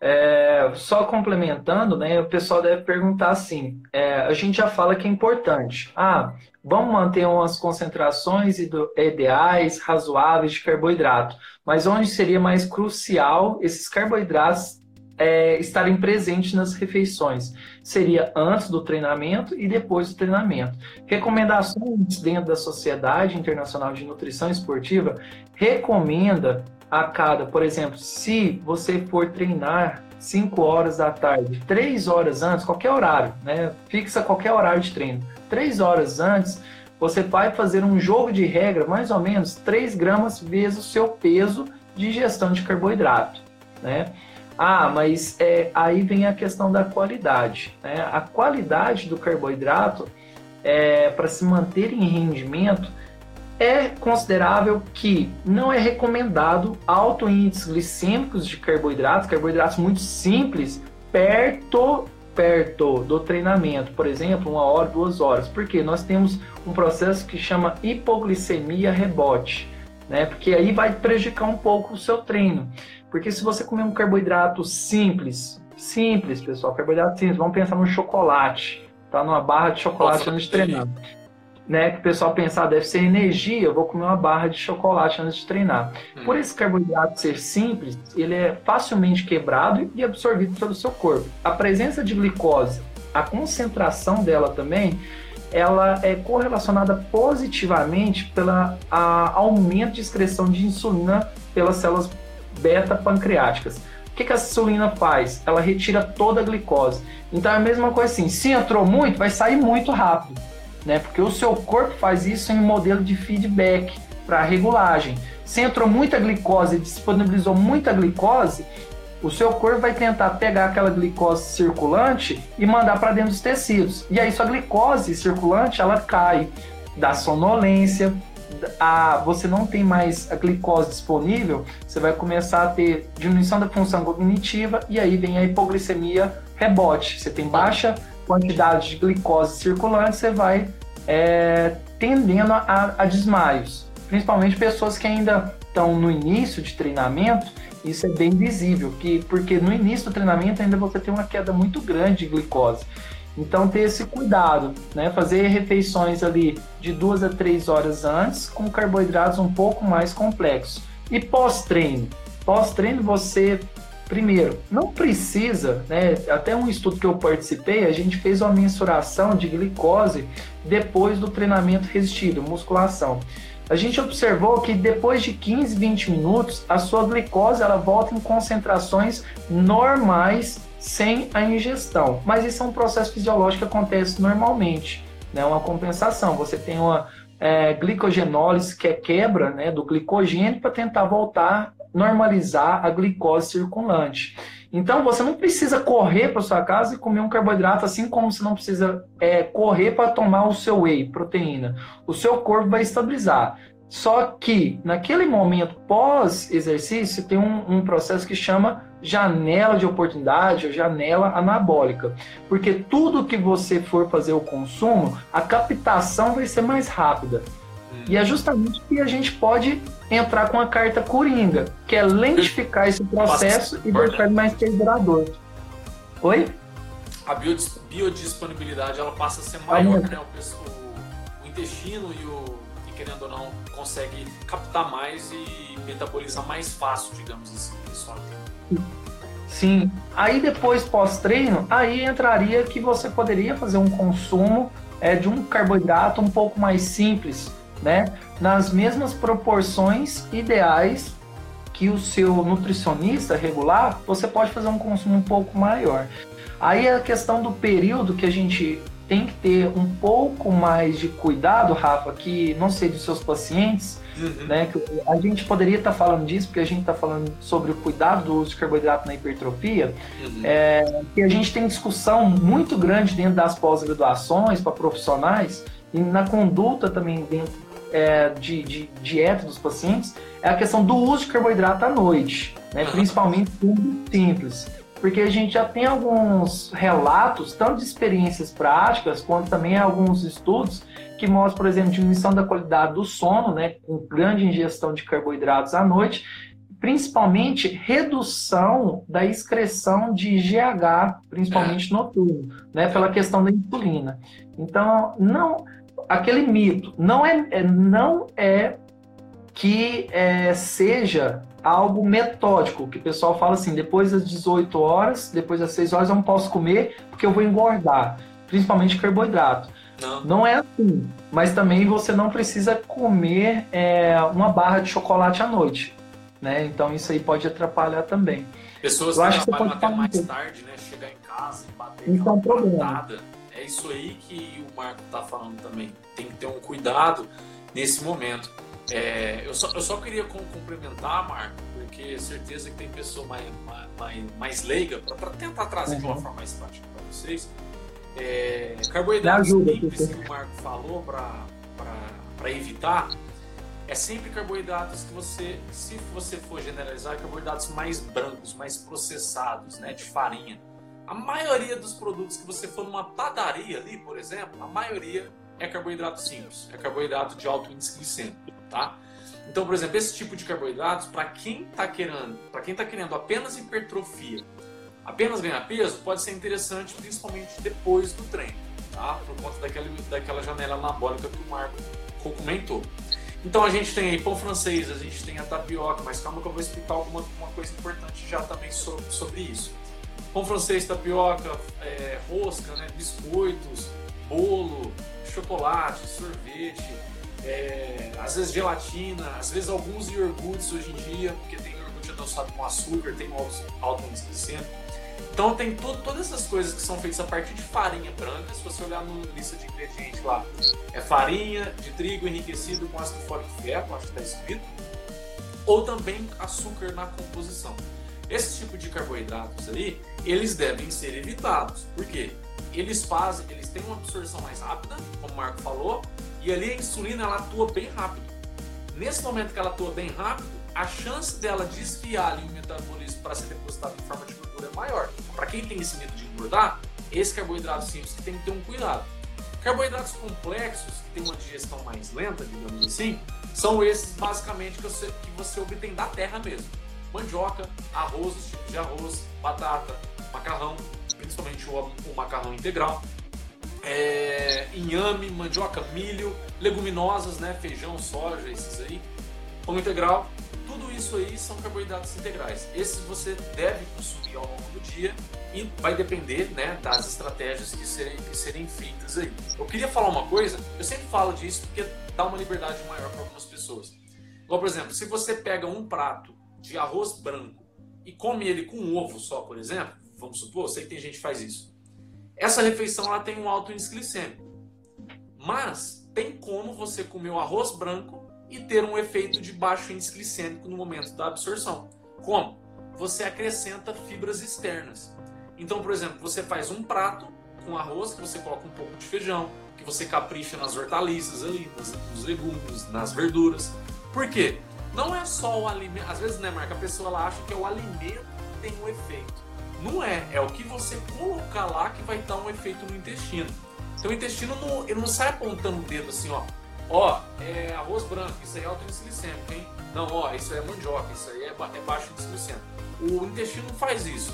É, só complementando, né, o pessoal deve perguntar assim: é, a gente já fala que é importante. Ah, vamos manter umas concentrações ideais, razoáveis de carboidrato, mas onde seria mais crucial esses carboidratos é, estarem presentes nas refeições? Seria antes do treinamento e depois do treinamento. Recomendações dentro da Sociedade Internacional de Nutrição Esportiva recomenda a cada, por exemplo, se você for treinar 5 horas da tarde, 3 horas antes, qualquer horário, né? Fixa qualquer horário de treino. 3 horas antes, você vai fazer um jogo de regra, mais ou menos 3 gramas vezes o seu peso de ingestão de carboidrato, né? Ah, mas é, aí vem a questão da qualidade. Né? A qualidade do carboidrato, é, para se manter em rendimento, é considerável que não é recomendado alto índices glicêmicos de carboidratos, carboidratos muito simples, perto perto do treinamento, por exemplo, uma hora, duas horas, porque nós temos um processo que chama hipoglicemia rebote, né? Porque aí vai prejudicar um pouco o seu treino, porque se você comer um carboidrato simples, simples, pessoal, carboidrato simples, vamos pensar no chocolate, tá? Numa barra de chocolate antes de treinar né, que o pessoal pensar, ah, deve ser energia, eu vou comer uma barra de chocolate antes de treinar. Hum. Por esse carboidrato ser simples, ele é facilmente quebrado e absorvido pelo seu corpo. A presença de glicose, a concentração dela também, ela é correlacionada positivamente pela a, aumento de excreção de insulina pelas células beta pancreáticas. O que, que a insulina faz? Ela retira toda a glicose. Então é a mesma coisa assim, se entrou muito, vai sair muito rápido né? Porque o seu corpo faz isso em um modelo de feedback para regulagem. Se entrou muita glicose disponibilizou muita glicose, o seu corpo vai tentar pegar aquela glicose circulante e mandar para dentro dos tecidos. E aí sua glicose circulante ela cai, dá sonolência, a, você não tem mais a glicose disponível, você vai começar a ter diminuição da função cognitiva e aí vem a hipoglicemia rebote. Você tem baixa quantidade de glicose circulante, você vai é, tendendo a, a desmaios. Principalmente pessoas que ainda estão no início de treinamento, isso é bem visível, que, porque no início do treinamento ainda você tem uma queda muito grande de glicose. Então ter esse cuidado, né? Fazer refeições ali de duas a três horas antes com carboidratos um pouco mais complexos. E pós-treino, pós-treino você Primeiro, não precisa, né? Até um estudo que eu participei, a gente fez uma mensuração de glicose depois do treinamento resistido, musculação. A gente observou que depois de 15, 20 minutos, a sua glicose ela volta em concentrações normais sem a ingestão. Mas isso é um processo fisiológico que acontece normalmente, né? Uma compensação. Você tem uma é, glicogenólise, que é quebra né, do glicogênio, para tentar voltar normalizar a glicose circulante. Então você não precisa correr para sua casa e comer um carboidrato, assim como você não precisa é, correr para tomar o seu whey, proteína. O seu corpo vai estabilizar. Só que naquele momento pós-exercício tem um, um, processo que chama janela de oportunidade ou janela anabólica. Porque tudo que você for fazer o consumo, a captação vai ser mais rápida. E é justamente que a gente pode entrar com a carta Coringa, que é lentificar esse processo e deixar ele mais duradouro. Oi? A biodisponibilidade ela passa a ser maior, né? O, o, intestino e o e querendo ou não consegue captar mais e metabolizar mais fácil, digamos assim. Sim. Aí depois pós-treino, aí entraria que você poderia fazer um consumo é, de um carboidrato um pouco mais simples, né? Nas mesmas proporções ideais que o seu nutricionista regular, você pode fazer um consumo um pouco maior. Aí a questão do período que a gente tem que ter um pouco mais de cuidado, Rafa, que não sei dos seus pacientes, uhum. né? Que a gente poderia estar tá falando disso, porque a gente está falando sobre o cuidado do uso de carboidrato na hipertrofia, uhum. é, que a gente tem discussão muito grande dentro das pós-graduações para profissionais e na conduta também dentro é, de, de, dieta dos pacientes é a questão do uso de carboidrato à noite, né? principalmente muito simples. Porque a gente já tem alguns relatos, tanto de experiências práticas, quanto também alguns estudos, que mostram, por exemplo, diminuição da qualidade do sono, né, com grande ingestão de carboidratos à noite, principalmente redução da excreção de GH, principalmente noturno, né, pela questão da insulina. Então, não aquele mito não é, é não é que é, seja algo metódico, que o pessoal fala assim, depois das 18 horas, depois das 6 horas eu não posso comer porque eu vou engordar, principalmente carboidrato. Não. não é assim, mas também você não precisa comer é, uma barra de chocolate à noite, né? Então isso aí pode atrapalhar também. Pessoas eu que acho que até mais tarde, né? Chegar em casa e bater isso é um problema. É isso aí que o Marco tá falando também. Tem que ter um cuidado nesse momento. É, eu, só, eu só queria complementar, Marco, porque certeza que tem pessoa mais, mais, mais leiga, para tentar trazer uhum. de uma uhum. forma mais prática para vocês. É, carboidratos simples que o Marco falou para evitar é sempre carboidratos que você, se você for generalizar, carboidratos mais brancos, mais processados, né, de farinha. A maioria dos produtos que você for numa padaria ali, por exemplo, a maioria é carboidrato simples, é carboidrato de alto índice glicêmico, tá? Então, por exemplo, esse tipo de carboidratos, para quem está querendo, para quem tá querendo apenas hipertrofia, apenas ganhar peso, pode ser interessante, principalmente depois do treino, tá? Por conta daquela, daquela janela anabólica que o Marco comentou. Então a gente tem aí pão francês, a gente tem a tapioca, mas calma que eu vou explicar alguma uma coisa importante já também sobre, sobre isso. Pão francês, tapioca, é, rosca, né, biscoitos, bolo, chocolate, sorvete, é, às vezes gelatina, às vezes alguns iogurtes hoje em dia, porque tem iogurte adoçado com açúcar, tem alto índice glicêmico. Então tem todo, todas essas coisas que são feitas a partir de farinha branca, se você olhar na lista de ingredientes lá, é farinha de trigo enriquecido com ácido fólico ferro, acho que está escrito, ou também açúcar na composição. Esse tipo de carboidratos aí, eles devem ser evitados. Por quê? Eles fazem, eles têm uma absorção mais rápida, como o Marco falou, e ali a insulina ela atua bem rápido. Nesse momento que ela atua bem rápido, a chance dela desviar ali o metabolismo para ser depositado em forma de gordura é maior. Para quem tem esse medo de engordar, esse carboidrato simples que tem que ter um cuidado. Carboidratos complexos, que tem uma digestão mais lenta, digamos assim, são esses basicamente que você, que você obtém da terra mesmo mandioca, arroz, os tipos de arroz, batata, macarrão, principalmente o, o macarrão integral, é, inhame, mandioca, milho, leguminosas, né, feijão, soja, esses aí, pão integral, tudo isso aí são carboidratos integrais. Esses você deve consumir ao longo do dia e vai depender né, das estratégias que serem, que serem feitas aí. Eu queria falar uma coisa, eu sempre falo disso porque dá uma liberdade maior para algumas pessoas. Igual, por exemplo, se você pega um prato de arroz branco e come ele com ovo só, por exemplo, vamos supor, sei que tem gente que faz isso. Essa refeição ela tem um alto índice glicêmico. Mas tem como você comer o arroz branco e ter um efeito de baixo índice glicêmico no momento da absorção. Como? Você acrescenta fibras externas. Então, por exemplo, você faz um prato com arroz, que você coloca um pouco de feijão, que você capricha nas hortaliças ali, nos legumes, nas verduras. Por quê? Não é só o alimento. Às vezes, né, Marca, a pessoa ela acha que é o alimento que tem um efeito. Não é. É o que você colocar lá que vai dar um efeito no intestino. Então o intestino não, ele não sai apontando o dedo assim, ó. Ó, é arroz branco, isso aí é alto índice glicêmico, hein? Não, ó, isso aí é mandioca, isso aí é, é baixo índice glicêmico. O intestino não faz isso.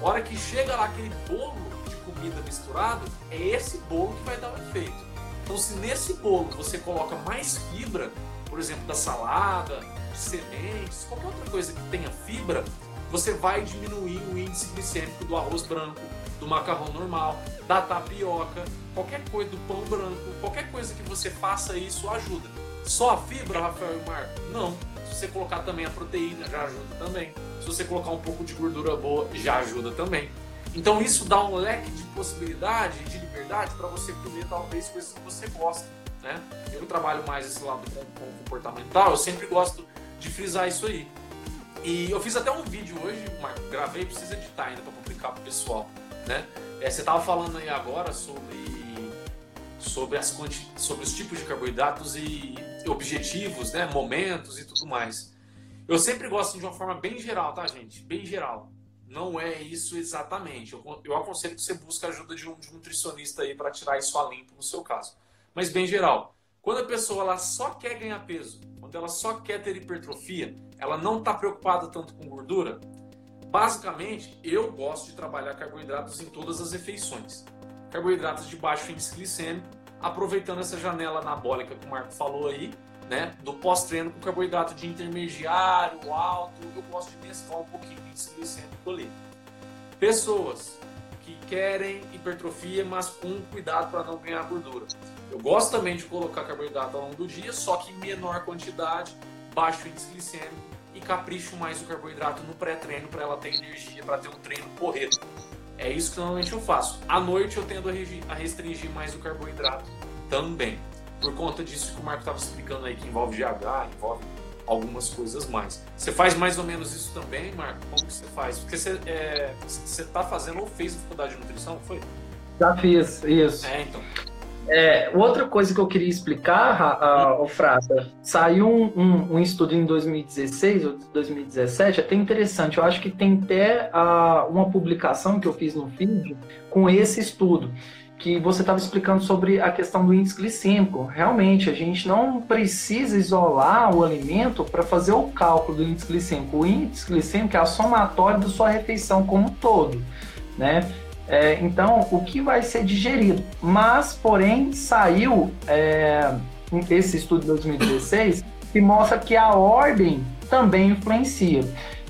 A hora que chega lá aquele bolo de comida misturado, é esse bolo que vai dar o efeito. Então, se nesse bolo você coloca mais fibra, por exemplo, da salada, de sementes, qualquer outra coisa que tenha fibra, você vai diminuir o índice glicêmico do arroz branco, do macarrão normal, da tapioca, qualquer coisa do pão branco, qualquer coisa que você faça isso ajuda. Só a fibra, Rafael e Marco? Não. Se você colocar também a proteína, já ajuda também. Se você colocar um pouco de gordura boa, já ajuda também. Então isso dá um leque de possibilidade, de liberdade para você comer talvez coisas que você gosta. Né? Eu trabalho mais esse lado comportamental, eu sempre gosto de frisar isso aí. E eu fiz até um vídeo hoje, Marco, gravei, precisa editar ainda para publicar pro pessoal, né? É, você tava falando aí agora sobre sobre, as, sobre os tipos de carboidratos e objetivos, né? Momentos e tudo mais. Eu sempre gosto de uma forma bem geral, tá, gente? Bem geral. Não é isso exatamente. Eu, eu aconselho que você busque a ajuda de um, de um nutricionista aí para tirar isso a limpo no seu caso. Mas bem geral Quando a pessoa ela só quer ganhar peso, quando ela só quer ter hipertrofia, ela não está preocupada tanto com gordura. Basicamente, eu gosto de trabalhar carboidratos em todas as refeições. Carboidratos de baixo índice glicêmico, aproveitando essa janela anabólica que o Marco falou aí, né, do pós-treino com carboidrato de intermediário, alto, eu gosto de mesclar um pouquinho de índice glicêmico ali. Pessoas que querem hipertrofia, mas com cuidado para não ganhar gordura. Eu gosto também de colocar carboidrato ao longo do dia, só que em menor quantidade, baixo índice glicêmico e capricho mais o carboidrato no pré-treino para ela ter energia, para ter um treino correto. É isso que normalmente eu faço. À noite eu tendo a restringir mais o carboidrato também. Por conta disso que o Marco estava explicando aí, que envolve GH, envolve algumas coisas mais. Você faz mais ou menos isso também, Marco? Como que você faz? Porque você é, está fazendo ou fez faculdade de nutrição, foi? Já fiz, isso. É, então. É, outra coisa que eu queria explicar, o saiu um, um, um, estudo em 2016 ou 2017, até interessante. Eu acho que tem até uh, uma publicação que eu fiz no feed com esse estudo que você estava explicando sobre a questão do índice glicêmico. Realmente, a gente não precisa isolar o alimento para fazer o cálculo do índice glicêmico. O índice glicêmico é a somatória da sua refeição como um todo, né? É, então, o que vai ser digerido? Mas, porém, saiu é, esse estudo de 2016 que mostra que a ordem também influencia.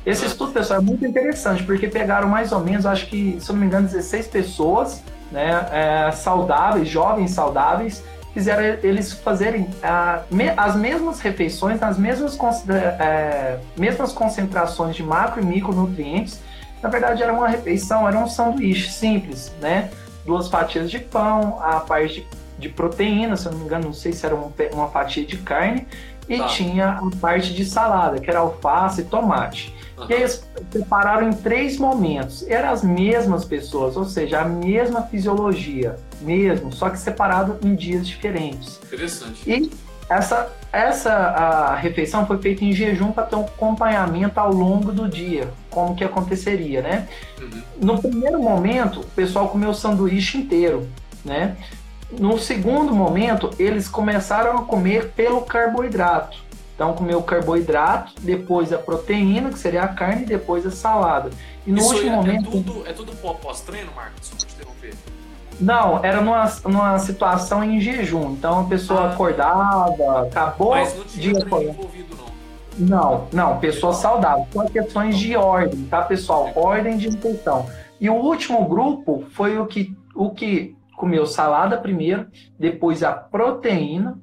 Esse estudo, pessoal, é muito interessante, porque pegaram mais ou menos, acho que, se não me engano, 16 pessoas né, é, saudáveis, jovens saudáveis, fizeram eles fazerem a, me, as mesmas refeições, nas mesmas, é, mesmas concentrações de macro e micronutrientes. Na verdade, era uma refeição, era um sanduíche simples, né? Duas fatias de pão, a parte de, de proteína, se eu não me engano, não sei se era uma, uma fatia de carne, e tá. tinha a parte de salada, que era alface e tomate. Uhum. E eles separaram em três momentos. Eram as mesmas pessoas, ou seja, a mesma fisiologia, mesmo, só que separado em dias diferentes. Interessante. E essa, essa a refeição foi feita em jejum para ter um acompanhamento ao longo do dia, como que aconteceria, né? Uhum. No primeiro momento, o pessoal comeu o sanduíche inteiro, né? No segundo momento, eles começaram a comer pelo carboidrato. Então, comeu o carboidrato, depois a proteína, que seria a carne, e depois a salada. E no Isso último é, é momento. Tudo, é tudo pós-treino, Marcos? Não, era numa, numa situação em jejum. Então a pessoa ah, acordava, acabou Mas não tinha dia envolvido, não. Não, não, pessoa saudável. São questões de ordem, tá, pessoal? Ordem de refeição. E o último grupo foi o que, o que comeu salada primeiro, depois a proteína,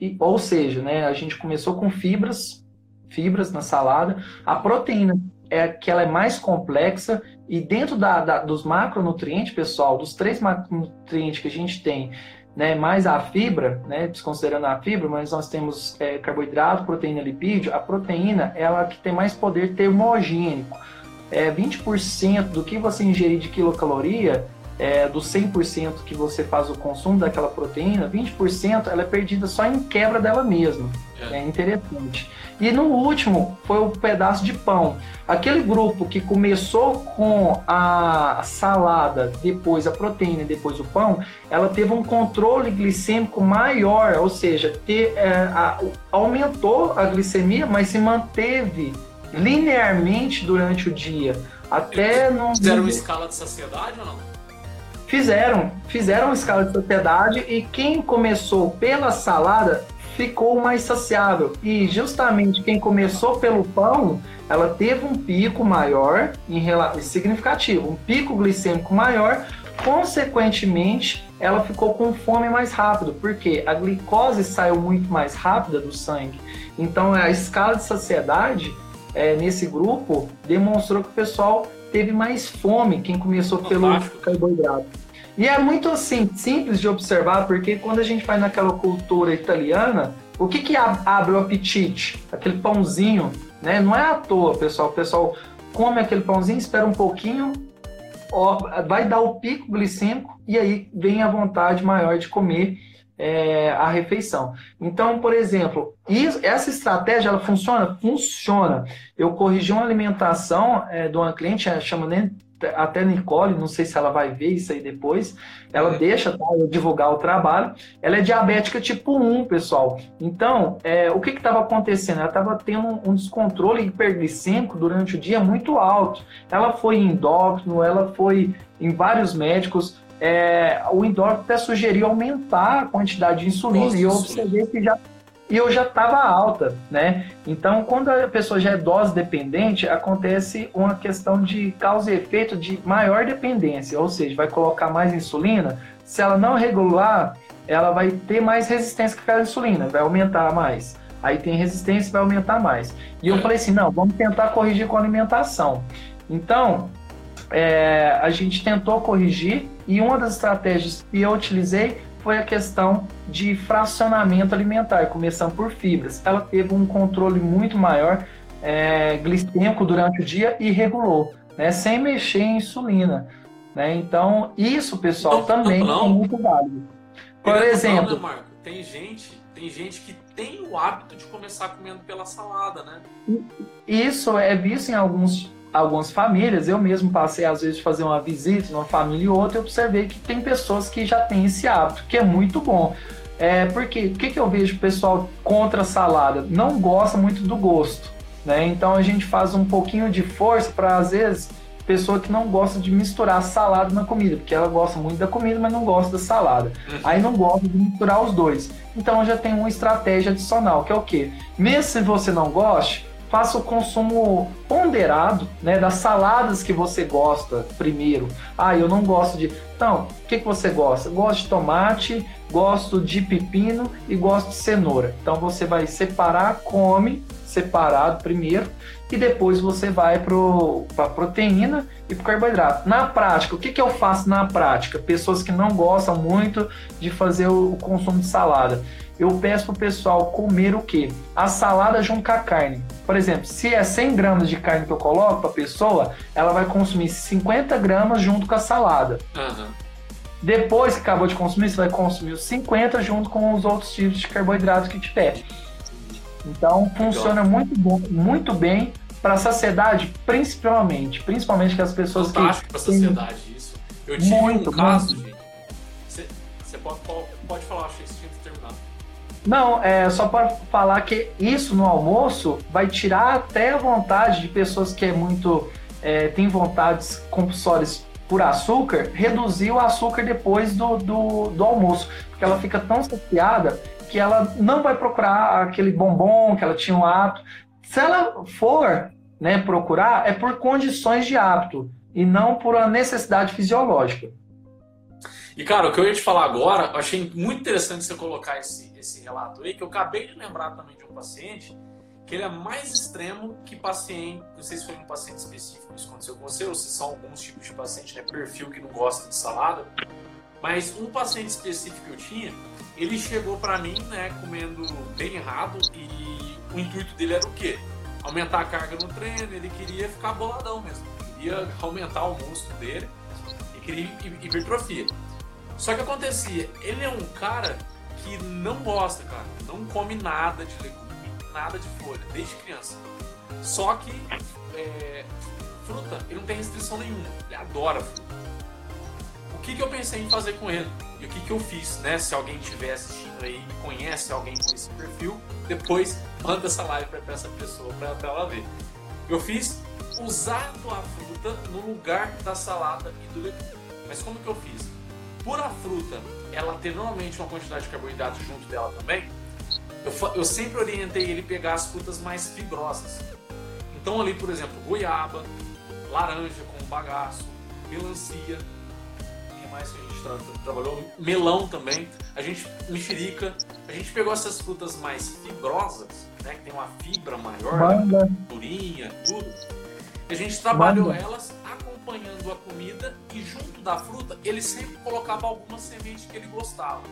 e, ou seja, né, a gente começou com fibras, fibras na salada. A proteína é que ela é mais complexa e dentro da, da, dos macronutrientes, pessoal, dos três macronutrientes que a gente tem, né, mais a fibra, né, desconsiderando a fibra, mas nós temos é, carboidrato, proteína, lipídio. A proteína ela que tem mais poder termogênico. É, 20% do que você ingerir de quilocaloria é, do 100% que você faz o consumo daquela proteína, 20% ela é perdida só em quebra dela mesma. É. é interessante. E no último foi o pedaço de pão. Aquele grupo que começou com a salada, depois a proteína e depois o pão, ela teve um controle glicêmico maior, ou seja, ter, é, a, aumentou a glicemia, mas se manteve linearmente durante o dia. Até não. Fizeram uma escala de saciedade ou não? Fizeram, fizeram escala de saciedade e quem começou pela salada ficou mais saciável. E justamente quem começou pelo pão, ela teve um pico maior em significativo, um pico glicêmico maior, consequentemente, ela ficou com fome mais rápido, porque a glicose saiu muito mais rápida do sangue. Então a escala de saciedade é, nesse grupo demonstrou que o pessoal teve mais fome quem começou pelo carboidrato. E é muito assim, simples de observar, porque quando a gente vai naquela cultura italiana, o que, que abre o apetite? Aquele pãozinho, né? Não é à toa, pessoal. O pessoal come aquele pãozinho, espera um pouquinho, ó, vai dar o pico glicêmico e aí vem a vontade maior de comer é, a refeição. Então, por exemplo, isso, essa estratégia ela funciona? Funciona. Eu corrigi uma alimentação é, de uma cliente, chama até Nicole, não sei se ela vai ver isso aí depois, ela é. deixa tá, eu divulgar o trabalho. Ela é diabética tipo 1, pessoal. Então, é, o que estava acontecendo? Ela estava tendo um descontrole hiperglicêmico durante o dia muito alto. Ela foi em endócrino, ela foi em vários médicos. É, o endócrino até sugeriu aumentar a quantidade de insulina Nossa, e eu observei que já e eu já estava alta, né? Então, quando a pessoa já é dose dependente, acontece uma questão de causa e efeito de maior dependência, ou seja, vai colocar mais insulina. Se ela não regular, ela vai ter mais resistência com aquela insulina, vai aumentar mais. Aí tem resistência, vai aumentar mais. E eu falei assim, não, vamos tentar corrigir com alimentação. Então, é, a gente tentou corrigir e uma das estratégias que eu utilizei foi a questão de fracionamento alimentar, começando por fibras. Ela teve um controle muito maior é, glicêmico durante o dia e regulou, né, sem mexer em insulina. Né? Então, isso, pessoal, não, também não, não. é muito válido. Por exemplo. Né, Marco? Tem gente, tem gente que tem o hábito de começar comendo pela salada, né? Isso é visto em alguns algumas famílias, eu mesmo passei às vezes de fazer uma visita numa família e outra, e observei que tem pessoas que já têm esse hábito, que é muito bom. É, porque o que, que eu vejo o pessoal contra a salada? Não gosta muito do gosto, né? Então a gente faz um pouquinho de força para às vezes pessoa que não gosta de misturar salada na comida, porque ela gosta muito da comida, mas não gosta da salada. Uhum. Aí não gosta de misturar os dois. Então já tem uma estratégia adicional, que é o quê? Mesmo se você não goste, faça o consumo ponderado né, das saladas que você gosta primeiro. Ah, eu não gosto de. Então, o que, que você gosta? Gosto de tomate, gosto de pepino e gosto de cenoura. Então você vai separar, come separado primeiro e depois você vai para a proteína e para o carboidrato. Na prática, o que, que eu faço na prática? Pessoas que não gostam muito de fazer o consumo de salada eu peço pro pessoal comer o quê? A salada junto com a carne. Por exemplo, se é 100 gramas de carne que eu coloco para a pessoa, ela vai consumir 50 gramas junto com a salada. Uhum. Depois que acabou de consumir, você vai consumir os 50 junto com os outros tipos de carboidratos que tiver. Então funciona muito, bom, muito bem para a saciedade, principalmente. Principalmente que as pessoas Fantástico que. para a sociedade isso. Eu tive muito, um caso, muito. gente. Você, pode, pode falar, achei Não, é só para falar que isso no almoço vai tirar até a vontade de pessoas que é muito é, tem vontades compulsórias por açúcar, reduzir o açúcar depois do, do, do almoço, porque ela fica tão saciada que ela não vai procurar aquele bombom que ela tinha um hábito. Se ela for né, procurar, é por condições de hábito e não por uma necessidade fisiológica. E, cara, o que eu ia te falar agora, eu achei muito interessante você colocar esse, esse relato aí, que eu acabei de lembrar também de um paciente, que ele é mais extremo que paciente, não sei se foi um paciente específico isso aconteceu com você, ou se são alguns tipos de paciente, né, perfil que não gosta de salada, mas um paciente específico que eu tinha, ele chegou para mim, né, comendo bem errado e o intuito dele era o quê? Aumentar a carga no treino, ele queria ficar boladão mesmo, queria aumentar o músculo dele e queria hipertrofia. Só que acontecia, ele é um cara que não gosta, cara, não come nada de legume, nada de folha, desde criança. Só que é, fruta, ele não tem restrição nenhuma, ele adora fruta. O que, que eu pensei em fazer com ele? E o que, que eu fiz, né? Se alguém estiver assistindo aí e conhece alguém com esse perfil, depois manda essa live para essa pessoa, para ela ver. Eu fiz usar a fruta no lugar da salada e do legume. Mas como que eu fiz? Por a fruta ela ter normalmente uma quantidade de carboidrato junto dela também, eu, eu sempre orientei ele pegar as frutas mais fibrosas. Então ali, por exemplo, goiaba, laranja com bagaço, melancia, o que mais que a gente tra trabalhou? Melão também, a gente mexerica, a gente pegou essas frutas mais fibrosas, né, que tem uma fibra maior, durinha, tudo. E a gente trabalhou elas acompanhando a comida e junto da fruta ele sempre colocava alguma semente que ele gostava.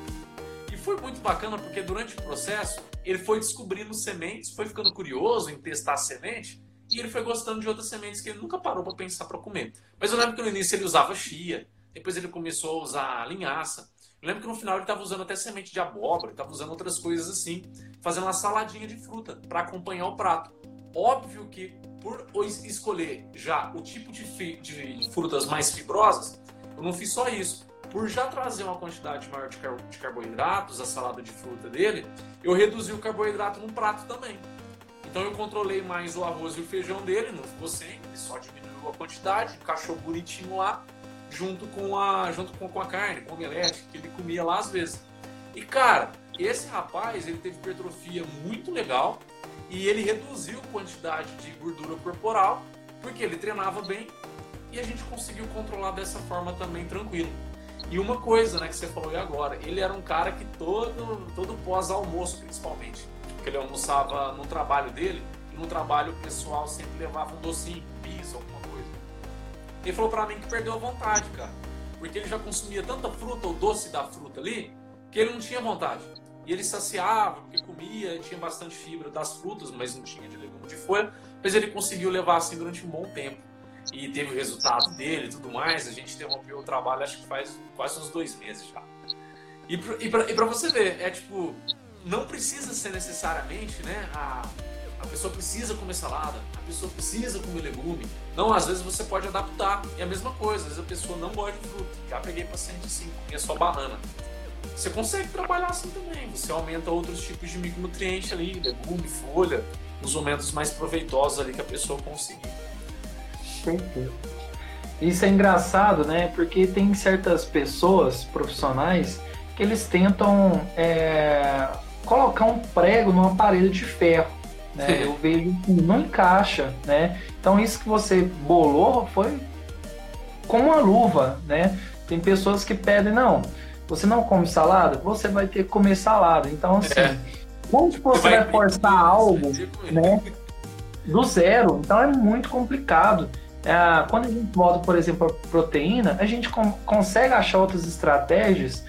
E foi muito bacana porque durante o processo ele foi descobrindo sementes, foi ficando curioso em testar semente e ele foi gostando de outras sementes que ele nunca parou para pensar para comer. Mas eu lembro que no início ele usava chia, depois ele começou a usar linhaça. Eu lembro que no final ele estava usando até semente de abóbora, estava usando outras coisas assim, fazendo uma saladinha de fruta para acompanhar o prato. Óbvio que por escolher já o tipo de, de frutas mais fibrosas, eu não fiz só isso. Por já trazer uma quantidade maior de, car de carboidratos, a salada de fruta dele, eu reduzi o carboidrato no prato também. Então eu controlei mais o arroz e o feijão dele, não ficou sem, ele só diminuiu a quantidade, encaixou bonitinho lá, junto com a, junto com, com a carne, com o omelete, que ele comia lá às vezes. E cara, esse rapaz, ele teve hipertrofia muito legal e ele reduziu a quantidade de gordura corporal porque ele treinava bem e a gente conseguiu controlar dessa forma também tranquilo. E uma coisa, né, que você falou agora, ele era um cara que todo, todo pós-almoço, principalmente, que ele almoçava no trabalho dele, e no trabalho pessoal sempre levava um docinho, pizza, alguma coisa. Ele falou para mim que perdeu a vontade, cara, porque ele já consumia tanta fruta, o doce da fruta ali, que ele não tinha vontade. E ele saciava, porque comia, tinha bastante fibra das frutas, mas não tinha de legume de folha. Mas ele conseguiu levar assim durante um bom tempo. E teve o resultado dele e tudo mais. A gente interrompeu o trabalho, acho que faz quase uns dois meses já. E, pra, você ver, é tipo, não precisa ser necessariamente, né? A, a pessoa precisa comer salada, a pessoa precisa comer legume. Não, às vezes você pode adaptar. E a mesma coisa, às vezes a pessoa não gosta de fruta. Já peguei paciente assim, comia só banana. Você consegue trabalhar assim também. Você aumenta outros tipos de micronutrientes ali, legume, folha, nos momentos mais proveitosos ali que a pessoa conseguir. Perfeito. Isso é engraçado, né? Porque tem certas pessoas profissionais que eles tentam é, colocar um prego num aparelho de ferro. Né? Eu vejo que não encaixa, né? Então isso que você bolou foi como uma luva, né? Tem pessoas que pedem, não, você não come salada, você vai ter que comer salada. Então, assim, é. que você vai, vai forçar algo, né? Do zero. Então é muito complicado. É, quando a gente volta, por exemplo, a proteína, a gente consegue achar outras estratégias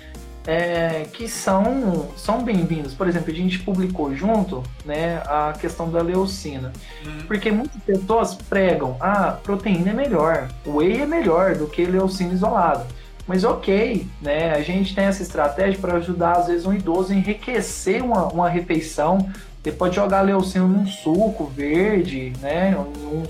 é, que são, são bem-vindas. Por exemplo, a gente publicou junto né, a questão da leucina. Uhum. Porque muitas pessoas pregam, ah, proteína é melhor, whey é melhor do que leucina isolada. Mas ok, né? A gente tem essa estratégia para ajudar, às vezes, um idoso a enriquecer uma, uma refeição. Você pode jogar leucina num suco verde, né? Um,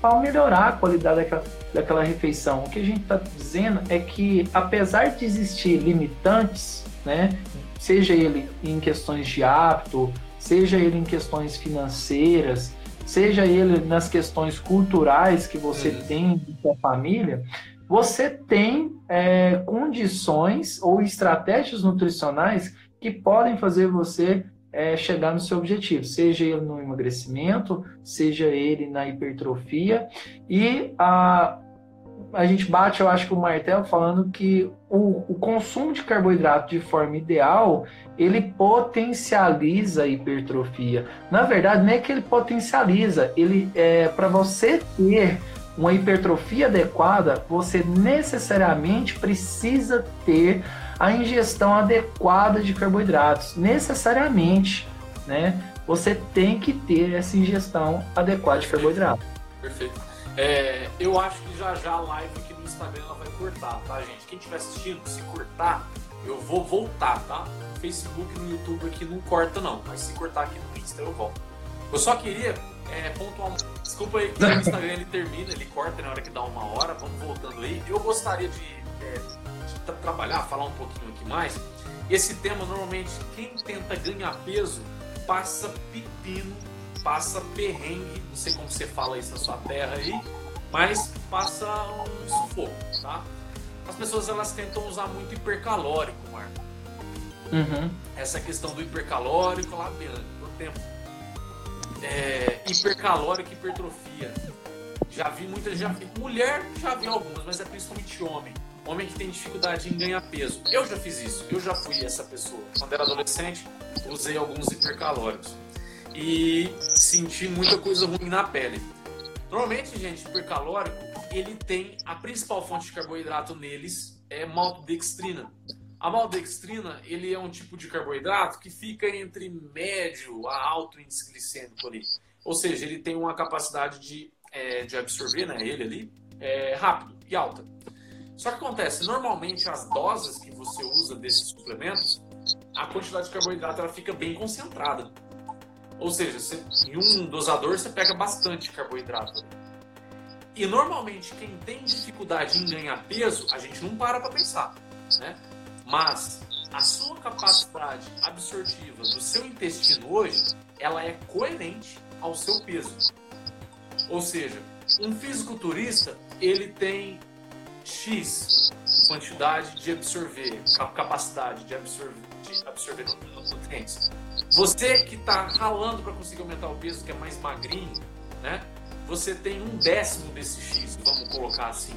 para melhorar a qualidade daquela, daquela refeição. O que a gente está dizendo é que, apesar de existir limitantes, né? Seja ele em questões de hábito, seja ele em questões financeiras, seja ele nas questões culturais que você uhum. tem com a família, você tem é, condições ou estratégias nutricionais que podem fazer você é, chegar no seu objetivo, seja ele no emagrecimento, seja ele na hipertrofia. E a, a gente bate, eu acho que o martelo falando que o, o consumo de carboidrato de forma ideal ele potencializa a hipertrofia. Na verdade, não é que ele potencializa, ele é para você ter uma hipertrofia adequada, você necessariamente precisa ter a ingestão adequada de carboidratos. Necessariamente, né? Você tem que ter essa ingestão adequada de carboidratos. Perfeito. É, eu acho que já já a live aqui no Instagram ela vai cortar, tá, gente? Quem estiver assistindo, se cortar, eu vou voltar, tá? No Facebook no YouTube aqui não corta, não. Mas se cortar aqui no Insta, eu volto. Eu só queria é, pontual. Desculpa aí que o Instagram ele termina, ele corta na hora que dá uma hora, vamos voltando aí. Eu gostaria de, é, de tra trabalhar, falar um pouquinho aqui mais. Esse tema, normalmente, quem tenta ganhar peso passa pepino, passa perrengue, não sei como você fala isso na sua terra aí, mas passa um sufoco, tá? As pessoas elas tentam usar muito hipercalórico, Marco. Uhum. Essa questão do hipercalórico lá dentro, do tempo é, hipercalórica hipertrofia. Já vi muitas, já vi, mulher já vi algumas, mas é principalmente homem. Homem que tem dificuldade em ganhar peso. Eu já fiz isso, eu já fui essa pessoa. Quando era adolescente, usei alguns hipercalóricos. E senti muita coisa ruim na pele. Normalmente, gente, hipercalórico, ele tem a principal fonte de carboidrato neles é maltodextrina. A maltodextrina, ele é um tipo de carboidrato que fica entre médio a alto índice glicêmico ali. Ou seja, ele tem uma capacidade de, é, de absorver, né, ele ali, é, rápido e alta. Só que acontece, normalmente as doses que você usa desses suplementos, a quantidade de carboidrato ela fica bem concentrada. Ou seja, você, em um dosador você pega bastante carboidrato. E normalmente quem tem dificuldade em ganhar peso, a gente não para para pensar, né? Mas a sua capacidade absortiva do seu intestino hoje, ela é coerente ao seu peso. Ou seja, um fisiculturista, ele tem X quantidade de absorver, capacidade de absorver, de absorver nutrientes. Você que está ralando para conseguir aumentar o peso, que é mais magrinho, né? Você tem um décimo desse X, vamos colocar assim.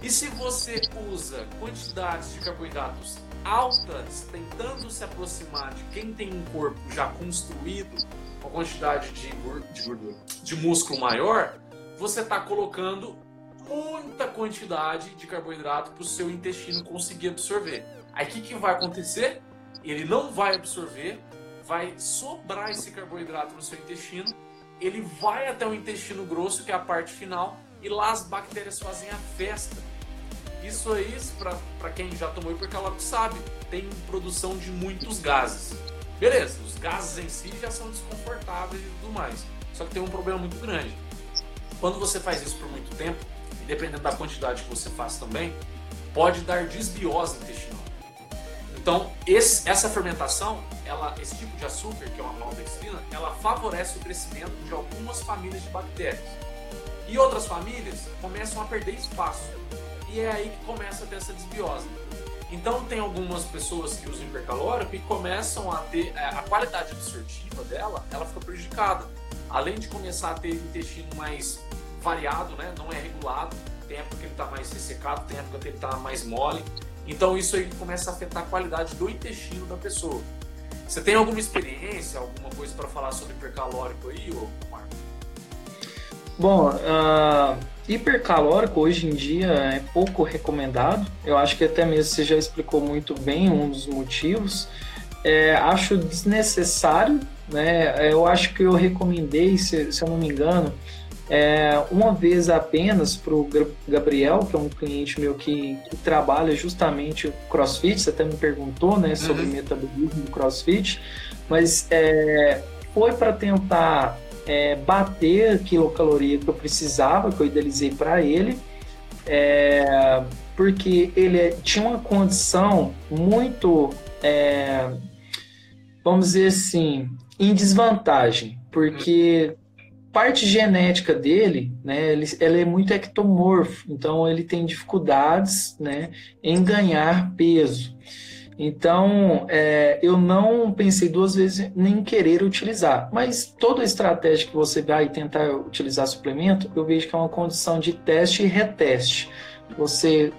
E se você usa quantidades de carboidratos altas, tentando se aproximar de quem tem um corpo já construído, com quantidade de gordura, de músculo maior, você está colocando muita quantidade de carboidrato para o seu intestino conseguir absorver. Aí o que, que vai acontecer? Ele não vai absorver, vai sobrar esse carboidrato no seu intestino, ele vai até o intestino grosso, que é a parte final, e lá as bactérias fazem a festa. Isso aí, para quem já tomou hipercalórico sabe, tem produção de muitos gases. Beleza, os gases em si já são desconfortáveis e tudo mais. Só que tem um problema muito grande. Quando você faz isso por muito tempo, dependendo da quantidade que você faz também, pode dar desbiose intestinal. Então, esse, essa fermentação, ela, esse tipo de açúcar, que é uma maltodextrina, ela favorece o crescimento de algumas famílias de bactérias. E outras famílias começam a perder espaço. E é aí que começa a ter essa desbiose. Então, tem algumas pessoas que usam hipercalórico e começam a ter é, a qualidade absortiva dela, ela fica prejudicada. Além de começar a ter intestino mais variado, né? não é regulado. Tem época que ele está mais ressecado, tem época que ele está mais mole. Então isso aí começa a afetar a qualidade do intestino da pessoa. Você tem alguma experiência, alguma coisa para falar sobre hipercalórico aí, ou? Bom, uh, hipercalórico hoje em dia é pouco recomendado. Eu acho que até mesmo você já explicou muito bem um dos motivos. É, acho desnecessário, né? Eu acho que eu recomendei, se, se eu não me engano, é, uma vez apenas para o Gabriel, que é um cliente meu que, que, trabalha justamente CrossFit, você até me perguntou né, sobre uhum. metabolismo do CrossFit, mas é, foi para tentar é, bater a quilocaloria que eu precisava, que eu idealizei para ele, é, porque ele tinha uma condição muito, é, vamos dizer assim, em desvantagem, porque parte genética dele, né, ele, é muito ectomorfo, então ele tem dificuldades, né, em ganhar peso. Então, é, eu não pensei duas vezes em querer utilizar, mas toda estratégia que você vai tentar utilizar suplemento, eu vejo que é uma condição de teste e reteste. Você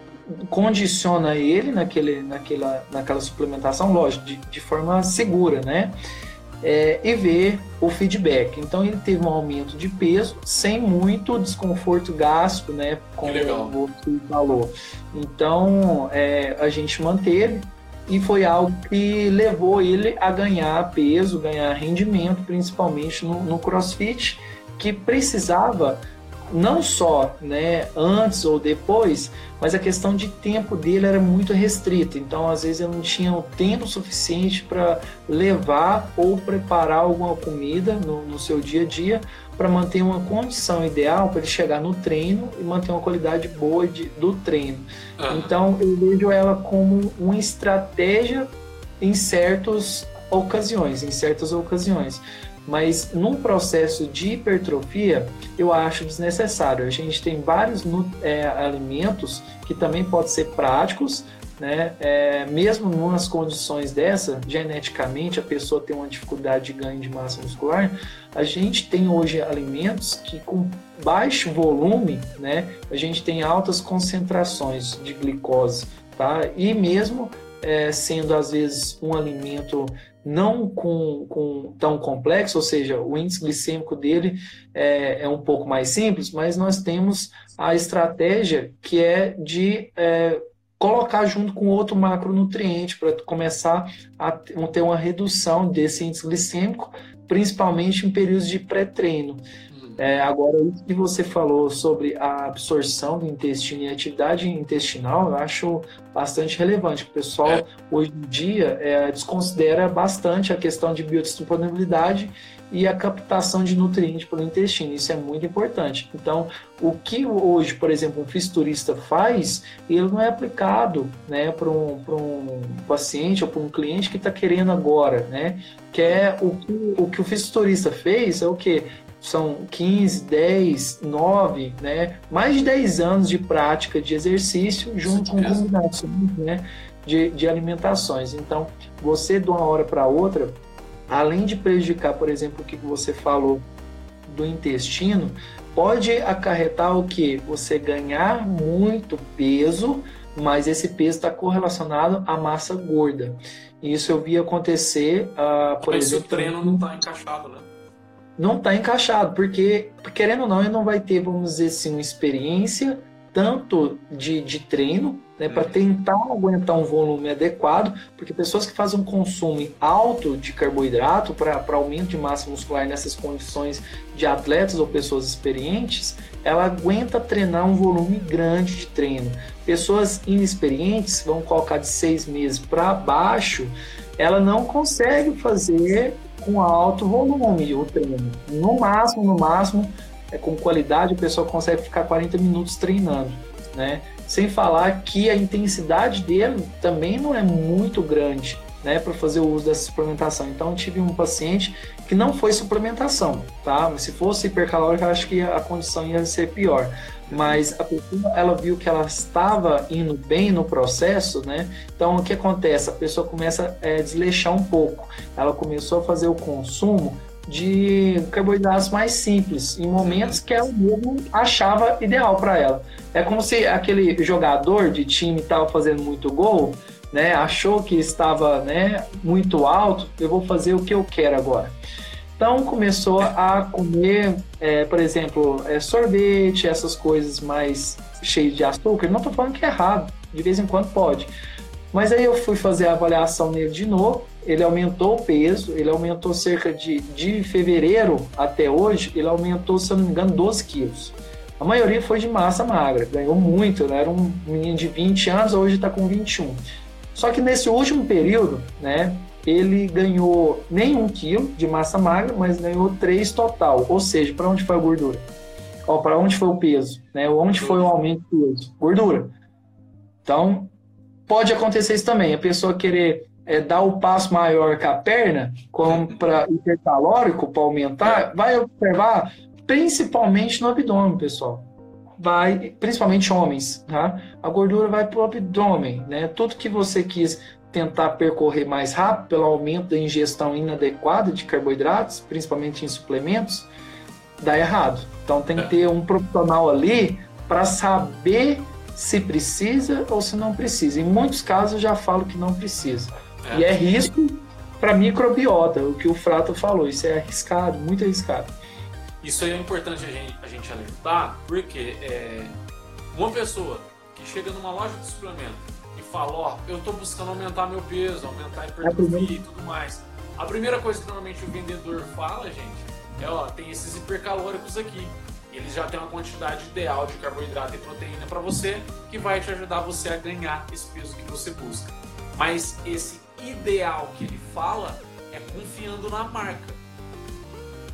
condiciona ele naquele, naquela, naquela suplementação, lógico, de, de forma segura, né? é, e ver o feedback. Então ele teve um aumento de peso sem muito desconforto gasto, né? Como você falou. Então é, a gente manteve e foi algo que levou ele a ganhar peso, ganhar rendimento, principalmente no, no CrossFit, que precisava não só né, antes ou depois, mas a questão de tempo dele era muito restrita. Então, às vezes, eu não tinha o tempo suficiente para levar ou preparar alguma comida no, no seu dia a dia para manter uma condição ideal para ele chegar no treino e manter uma qualidade boa de, do treino. Então, eu vejo ela como uma estratégia em certas ocasiões, em certas ocasiões. Mas num processo de hipertrofia, eu acho desnecessário. A gente tem vários é, alimentos que também podem ser práticos, né? É, mesmo em umas condições dessa, geneticamente a pessoa tem uma dificuldade de ganho de massa muscular, a gente tem hoje alimentos que com baixo volume, né? A gente tem altas concentrações de glicose, tá? E mesmo é, sendo às vezes um alimento não com, com, tão complexo, ou seja, o índice glicêmico dele é, é, um pouco mais simples, mas nós temos a estratégia que é de é, colocar junto com outro macronutriente para começar a ter uma redução desse índice glicêmico, principalmente em períodos de pré-treino. É, agora, o que você falou sobre a absorção do intestino e a atividade intestinal, eu acho bastante relevante. O pessoal, é. hoje em dia, é, desconsidera bastante a questão de biodisponibilidade e a captação de nutrientes pelo intestino. Isso é muito importante. Então, o que hoje, por exemplo, um fisiologista faz, ele não é aplicado né, para um, um paciente ou para um cliente que está querendo agora. Né? Que é o que o, que o fisiologista fez é o que? São 15, 10, 9, né? mais de 10 anos de prática de exercício junto com combinações né? de, de alimentações. Então, você de uma hora para outra além de prejudicar, por exemplo, o que você falou do intestino, pode acarretar o que? Você ganhar muito peso, mas esse peso está correlacionado à massa gorda. Isso eu vi acontecer, uh, por mas exemplo. o treino não está encaixado, né? Não está encaixado, porque, querendo ou não, ele não vai ter, vamos dizer assim, uma experiência tanto de, de treino, né, para uhum. tentar aguentar um volume adequado, porque pessoas que fazem um consumo alto de carboidrato para aumento de massa muscular nessas condições de atletas ou pessoas experientes, ela aguenta treinar um volume grande de treino. Pessoas inexperientes, vão colocar de seis meses para baixo, ela não consegue fazer com alto volume o treino. No máximo, no máximo, é, com qualidade, a pessoa consegue ficar 40 minutos treinando, né? Sem falar que a intensidade dele também não é muito grande, né, para fazer o uso dessa suplementação. Então, tive um paciente que não foi suplementação, tá? Mas se fosse hipercalórica, acho que a condição ia ser pior. Mas a pessoa, ela viu que ela estava indo bem no processo, né? Então, o que acontece? A pessoa começa a é, desleixar um pouco. Ela começou a fazer o consumo de carboidratos mais simples, em momentos que ela mesmo achava ideal para ela. É como se aquele jogador de time estava fazendo muito gol, né, achou que estava né, muito alto, eu vou fazer o que eu quero agora. Então começou a comer, é, por exemplo, é, sorvete, essas coisas mais cheias de açúcar. Não estou falando que é errado, de vez em quando pode. Mas aí eu fui fazer a avaliação nele de novo ele aumentou o peso, ele aumentou cerca de, de fevereiro até hoje, ele aumentou, se eu não me engano, 12 quilos. A maioria foi de massa magra, ganhou muito, né? era um menino de 20 anos, hoje está com 21. Só que nesse último período, né, ele ganhou nem um quilo de massa magra, mas ganhou 3 total. Ou seja, para onde foi a gordura? Para onde foi o peso? Né? Onde foi o aumento do peso? Gordura. Então, pode acontecer isso também. A pessoa querer é, dar o passo maior com a perna, para hipercalórico, para aumentar, vai observar principalmente no abdômen, pessoal. Vai, principalmente homens, tá? A gordura vai para o abdômen, né? Tudo que você quis tentar percorrer mais rápido pelo aumento da ingestão inadequada de carboidratos, principalmente em suplementos, dá errado. Então tem que ter um profissional ali para saber se precisa ou se não precisa. Em muitos casos eu já falo que não precisa. É. E é risco para microbiota, o que o Frato falou. Isso é arriscado, muito arriscado. Isso aí é importante a gente, a gente alertar, porque é, uma pessoa que chega numa loja de suplemento fala, ó, eu estou buscando aumentar meu peso, aumentar a hipertrofia e tudo mais. A primeira coisa que normalmente o vendedor fala, gente, é, ó, tem esses hipercalóricos aqui. Eles já têm uma quantidade ideal de carboidrato e proteína para você, que vai te ajudar você a ganhar esse peso que você busca. Mas esse ideal que ele fala é confiando na marca.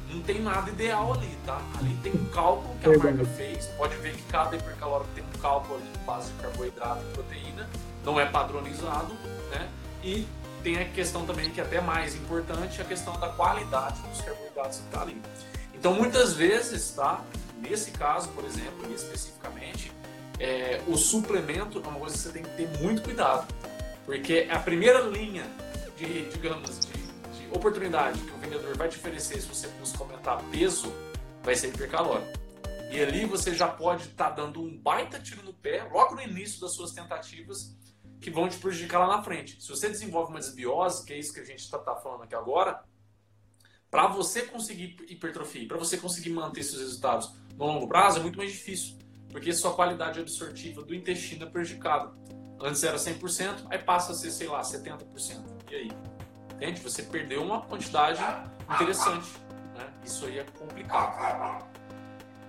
Não tem nada ideal ali, tá? Ali tem um cálculo que a marca fez. Pode ver que cada hipercalórico tem um cálculo ali de base de carboidrato e proteína. Não é padronizado, né? E tem a questão também que é até mais importante, a questão da qualidade dos carboidratos que está ali. Então, muitas vezes, tá? Nesse caso, por exemplo, especificamente, é, o suplemento é uma coisa que você tem que ter muito cuidado. Porque a primeira linha de, digamos, de, de oportunidade que o vendedor vai te oferecer se você busca aumentar peso vai ser hipercalórico. E ali você já pode estar tá dando um baita tiro no pé logo no início das suas tentativas que vão te prejudicar lá na frente. Se você desenvolve uma desbiose, que é isso que a gente está tá falando aqui agora, para você conseguir hipertrofia, para você conseguir manter seus resultados no longo prazo é muito mais difícil, porque sua qualidade absortiva do intestino é prejudicada. Antes era 100%, aí passa a ser, sei lá, 70%. E aí? Entende? Você perdeu uma quantidade interessante. Né? Isso aí é complicado.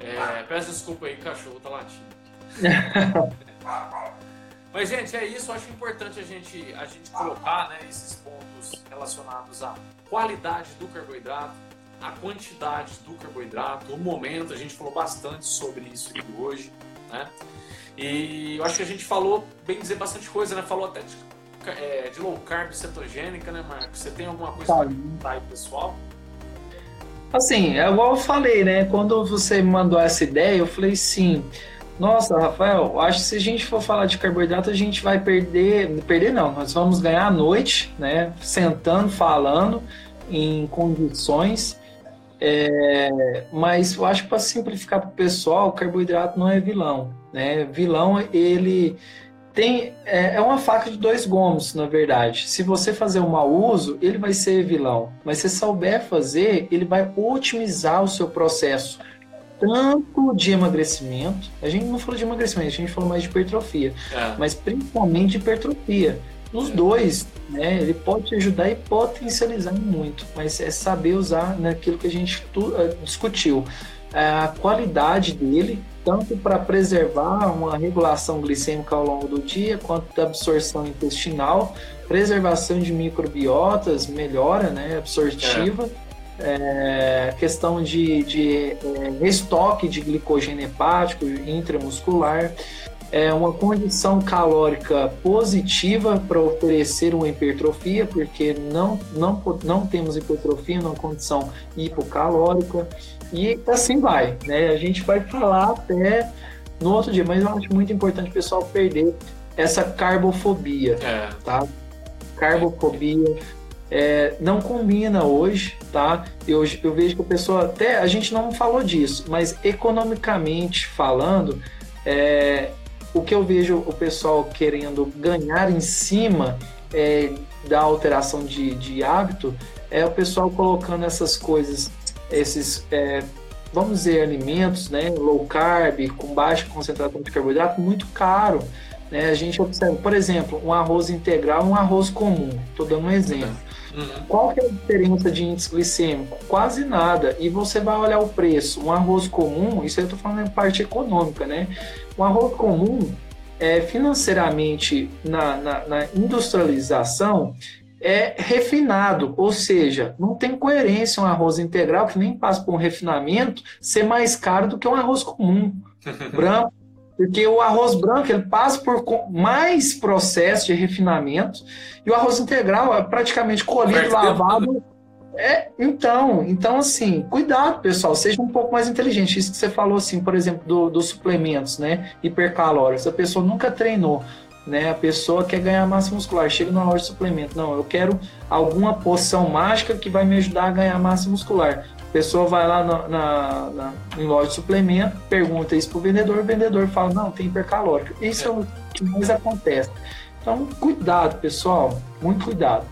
É, peço desculpa aí, cachorro tá latindo. Mas, gente, é isso. Acho importante a gente, a gente colocar né, esses pontos relacionados à qualidade do carboidrato, a quantidade do carboidrato, o momento, a gente falou bastante sobre isso aqui hoje, né? E eu acho que a gente falou, bem dizer, bastante coisa, né? Falou até de, é, de low carb cetogênica, né, Marcos? Você tem alguma coisa para contar aí, pessoal? Assim, é igual eu falei, né? Quando você me mandou essa ideia, eu falei sim. Nossa, Rafael, acho que se a gente for falar de carboidrato, a gente vai perder. Perder não, nós vamos ganhar a noite, né? Sentando, falando em condições. É, mas eu acho que para simplificar para o pessoal, carboidrato não é vilão. Né? Vilão, ele tem é, é, uma faca de dois gomos, na verdade. Se você fazer um mau uso, ele vai ser vilão. Mas se souber fazer, ele vai otimizar o seu processo tanto de emagrecimento, a gente não falou de emagrecimento, a gente falou mais de hipertrofia, é. mas principalmente hipertrofia. Nos é. dois, né, ele pode te ajudar e potencializar muito, mas é saber usar naquilo que a gente uh, discutiu. A qualidade dele, tanto para preservar uma regulação glicêmica ao longo do dia, quanto da absorção intestinal, preservação de microbiotas, melhora né, absortiva. É é, questão de, de é, restoque de glicogênio hepático intramuscular, é uma condição calórica positiva para oferecer uma hipertrofia, porque não, não, não temos hipertrofia numa condição hipocalórica, e assim vai. Né? A gente vai falar até no outro dia, mas eu acho muito importante o pessoal perder essa carbofobia, é. tá? Carbofobia, é, não combina hoje, tá? Eu, eu vejo que a pessoa até a gente não falou disso, mas economicamente falando, é, o que eu vejo o pessoal querendo ganhar em cima é, da alteração de, de hábito é o pessoal colocando essas coisas, esses é, vamos dizer alimentos, né, low carb com baixa concentração de carboidrato muito caro. Né? A gente observa, por exemplo, um arroz integral, um arroz comum. Estou dando um exemplo. Uhum. Qual que é a diferença de índice glicêmico? Quase nada. E você vai olhar o preço. Um arroz comum, isso eu estou falando em parte econômica, né? Um arroz comum, é, financeiramente, na, na, na industrialização, é refinado, ou seja, não tem coerência um arroz integral que nem passa por um refinamento ser mais caro do que um arroz comum, branco, porque o arroz branco ele passa por mais processo de refinamento e o arroz integral é praticamente colhido, lavado. É, então, então assim, cuidado, pessoal, seja um pouco mais inteligente. Isso que você falou assim, por exemplo, do, dos suplementos, né, hipercalóricos. A pessoa nunca treinou, né? A pessoa quer ganhar massa muscular, chega numa loja de suplemento, não, eu quero alguma poção mágica que vai me ajudar a ganhar massa muscular pessoa vai lá na, na, na, em loja de suplemento, pergunta isso pro vendedor, o vendedor fala, não, tem hipercalórico. Isso é, o que mais acontece. Então, cuidado, pessoal, muito cuidado.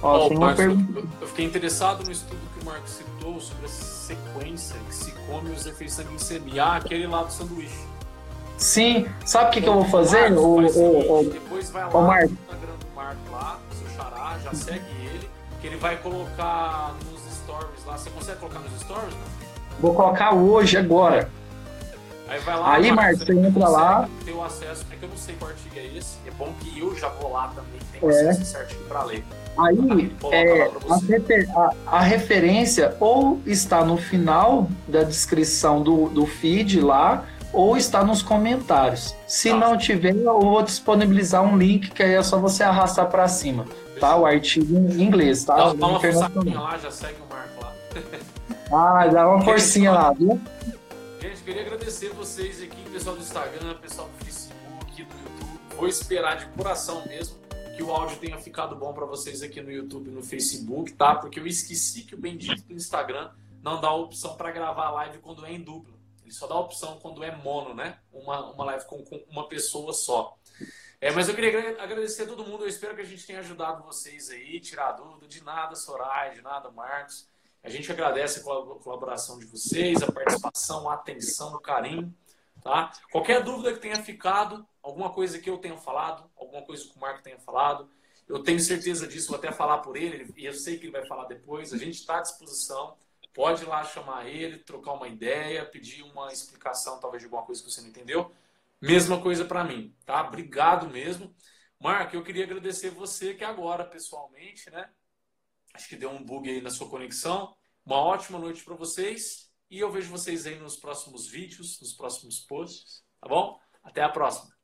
Ó, oh, uma pergunta... Eu fiquei interessado no estudo que o Marcos citou sobre a sequência que se come os efeitos da glicemia. Ah, aquele lá do sanduíche. Sim, sabe o que, que eu vou fazer? Marcos, o, o, o, depois vai lá o Marcos. no Instagram do Marco lá, seu xará, já segue ele, que ele vai colocar nos stories lá. Você consegue colocar nos stories? Não? Vou colocar hoje, agora. Aí vai lá, aí, Marcos, você entra lá. Ter o acesso, é que eu não sei qual artigo é esse. É bom que eu já vou lá também, tem é. acesso certinho para ler. Aí, é, a, refer, a, a, referência ou está no final da descrição do, do feed lá, ou está nos comentários. Se não tiver, eu vou disponibilizar um link que aí é só você arrastar para cima, tá? O artigo em inglês, tá? Dá, dá uma forçadinha lá, já segue o Marco lá. ah, dá uma forcinha lá, viu? Gente, queria agradecer vocês aqui, pessoal do Instagram, pessoal do Facebook, do YouTube. Vou esperar de coração mesmo que o áudio tenha ficado bom para vocês aqui no YouTube e no Facebook, tá? Porque eu esqueci que o bendito do Instagram não dá a opção para gravar a live quando é em dupla. Ele só dá opção quando é mono, né? Uma, uma live com, com uma pessoa só. É, mas eu queria agradecer a todo mundo. Eu espero que a gente tenha ajudado vocês aí, tirar dúvida. De nada, Soraya, de nada, Marcos. A gente agradece a colaboração de vocês, a participação, a atenção, o carinho. Tá? Qualquer dúvida que tenha ficado, alguma coisa que eu tenha falado, alguma coisa que o Marco tenha falado, eu tenho certeza disso, vou até falar por ele, e eu sei que ele vai falar depois. A gente está à disposição. Pode ir lá chamar ele, trocar uma ideia, pedir uma explicação, talvez, de alguma coisa que você não entendeu. Mesma coisa para mim, tá? Obrigado mesmo. Marco, eu queria agradecer você que agora, pessoalmente, né? Acho que deu um bug aí na sua conexão. Uma ótima noite para vocês e eu vejo vocês aí nos próximos vídeos, nos próximos posts, tá bom? Até a próxima.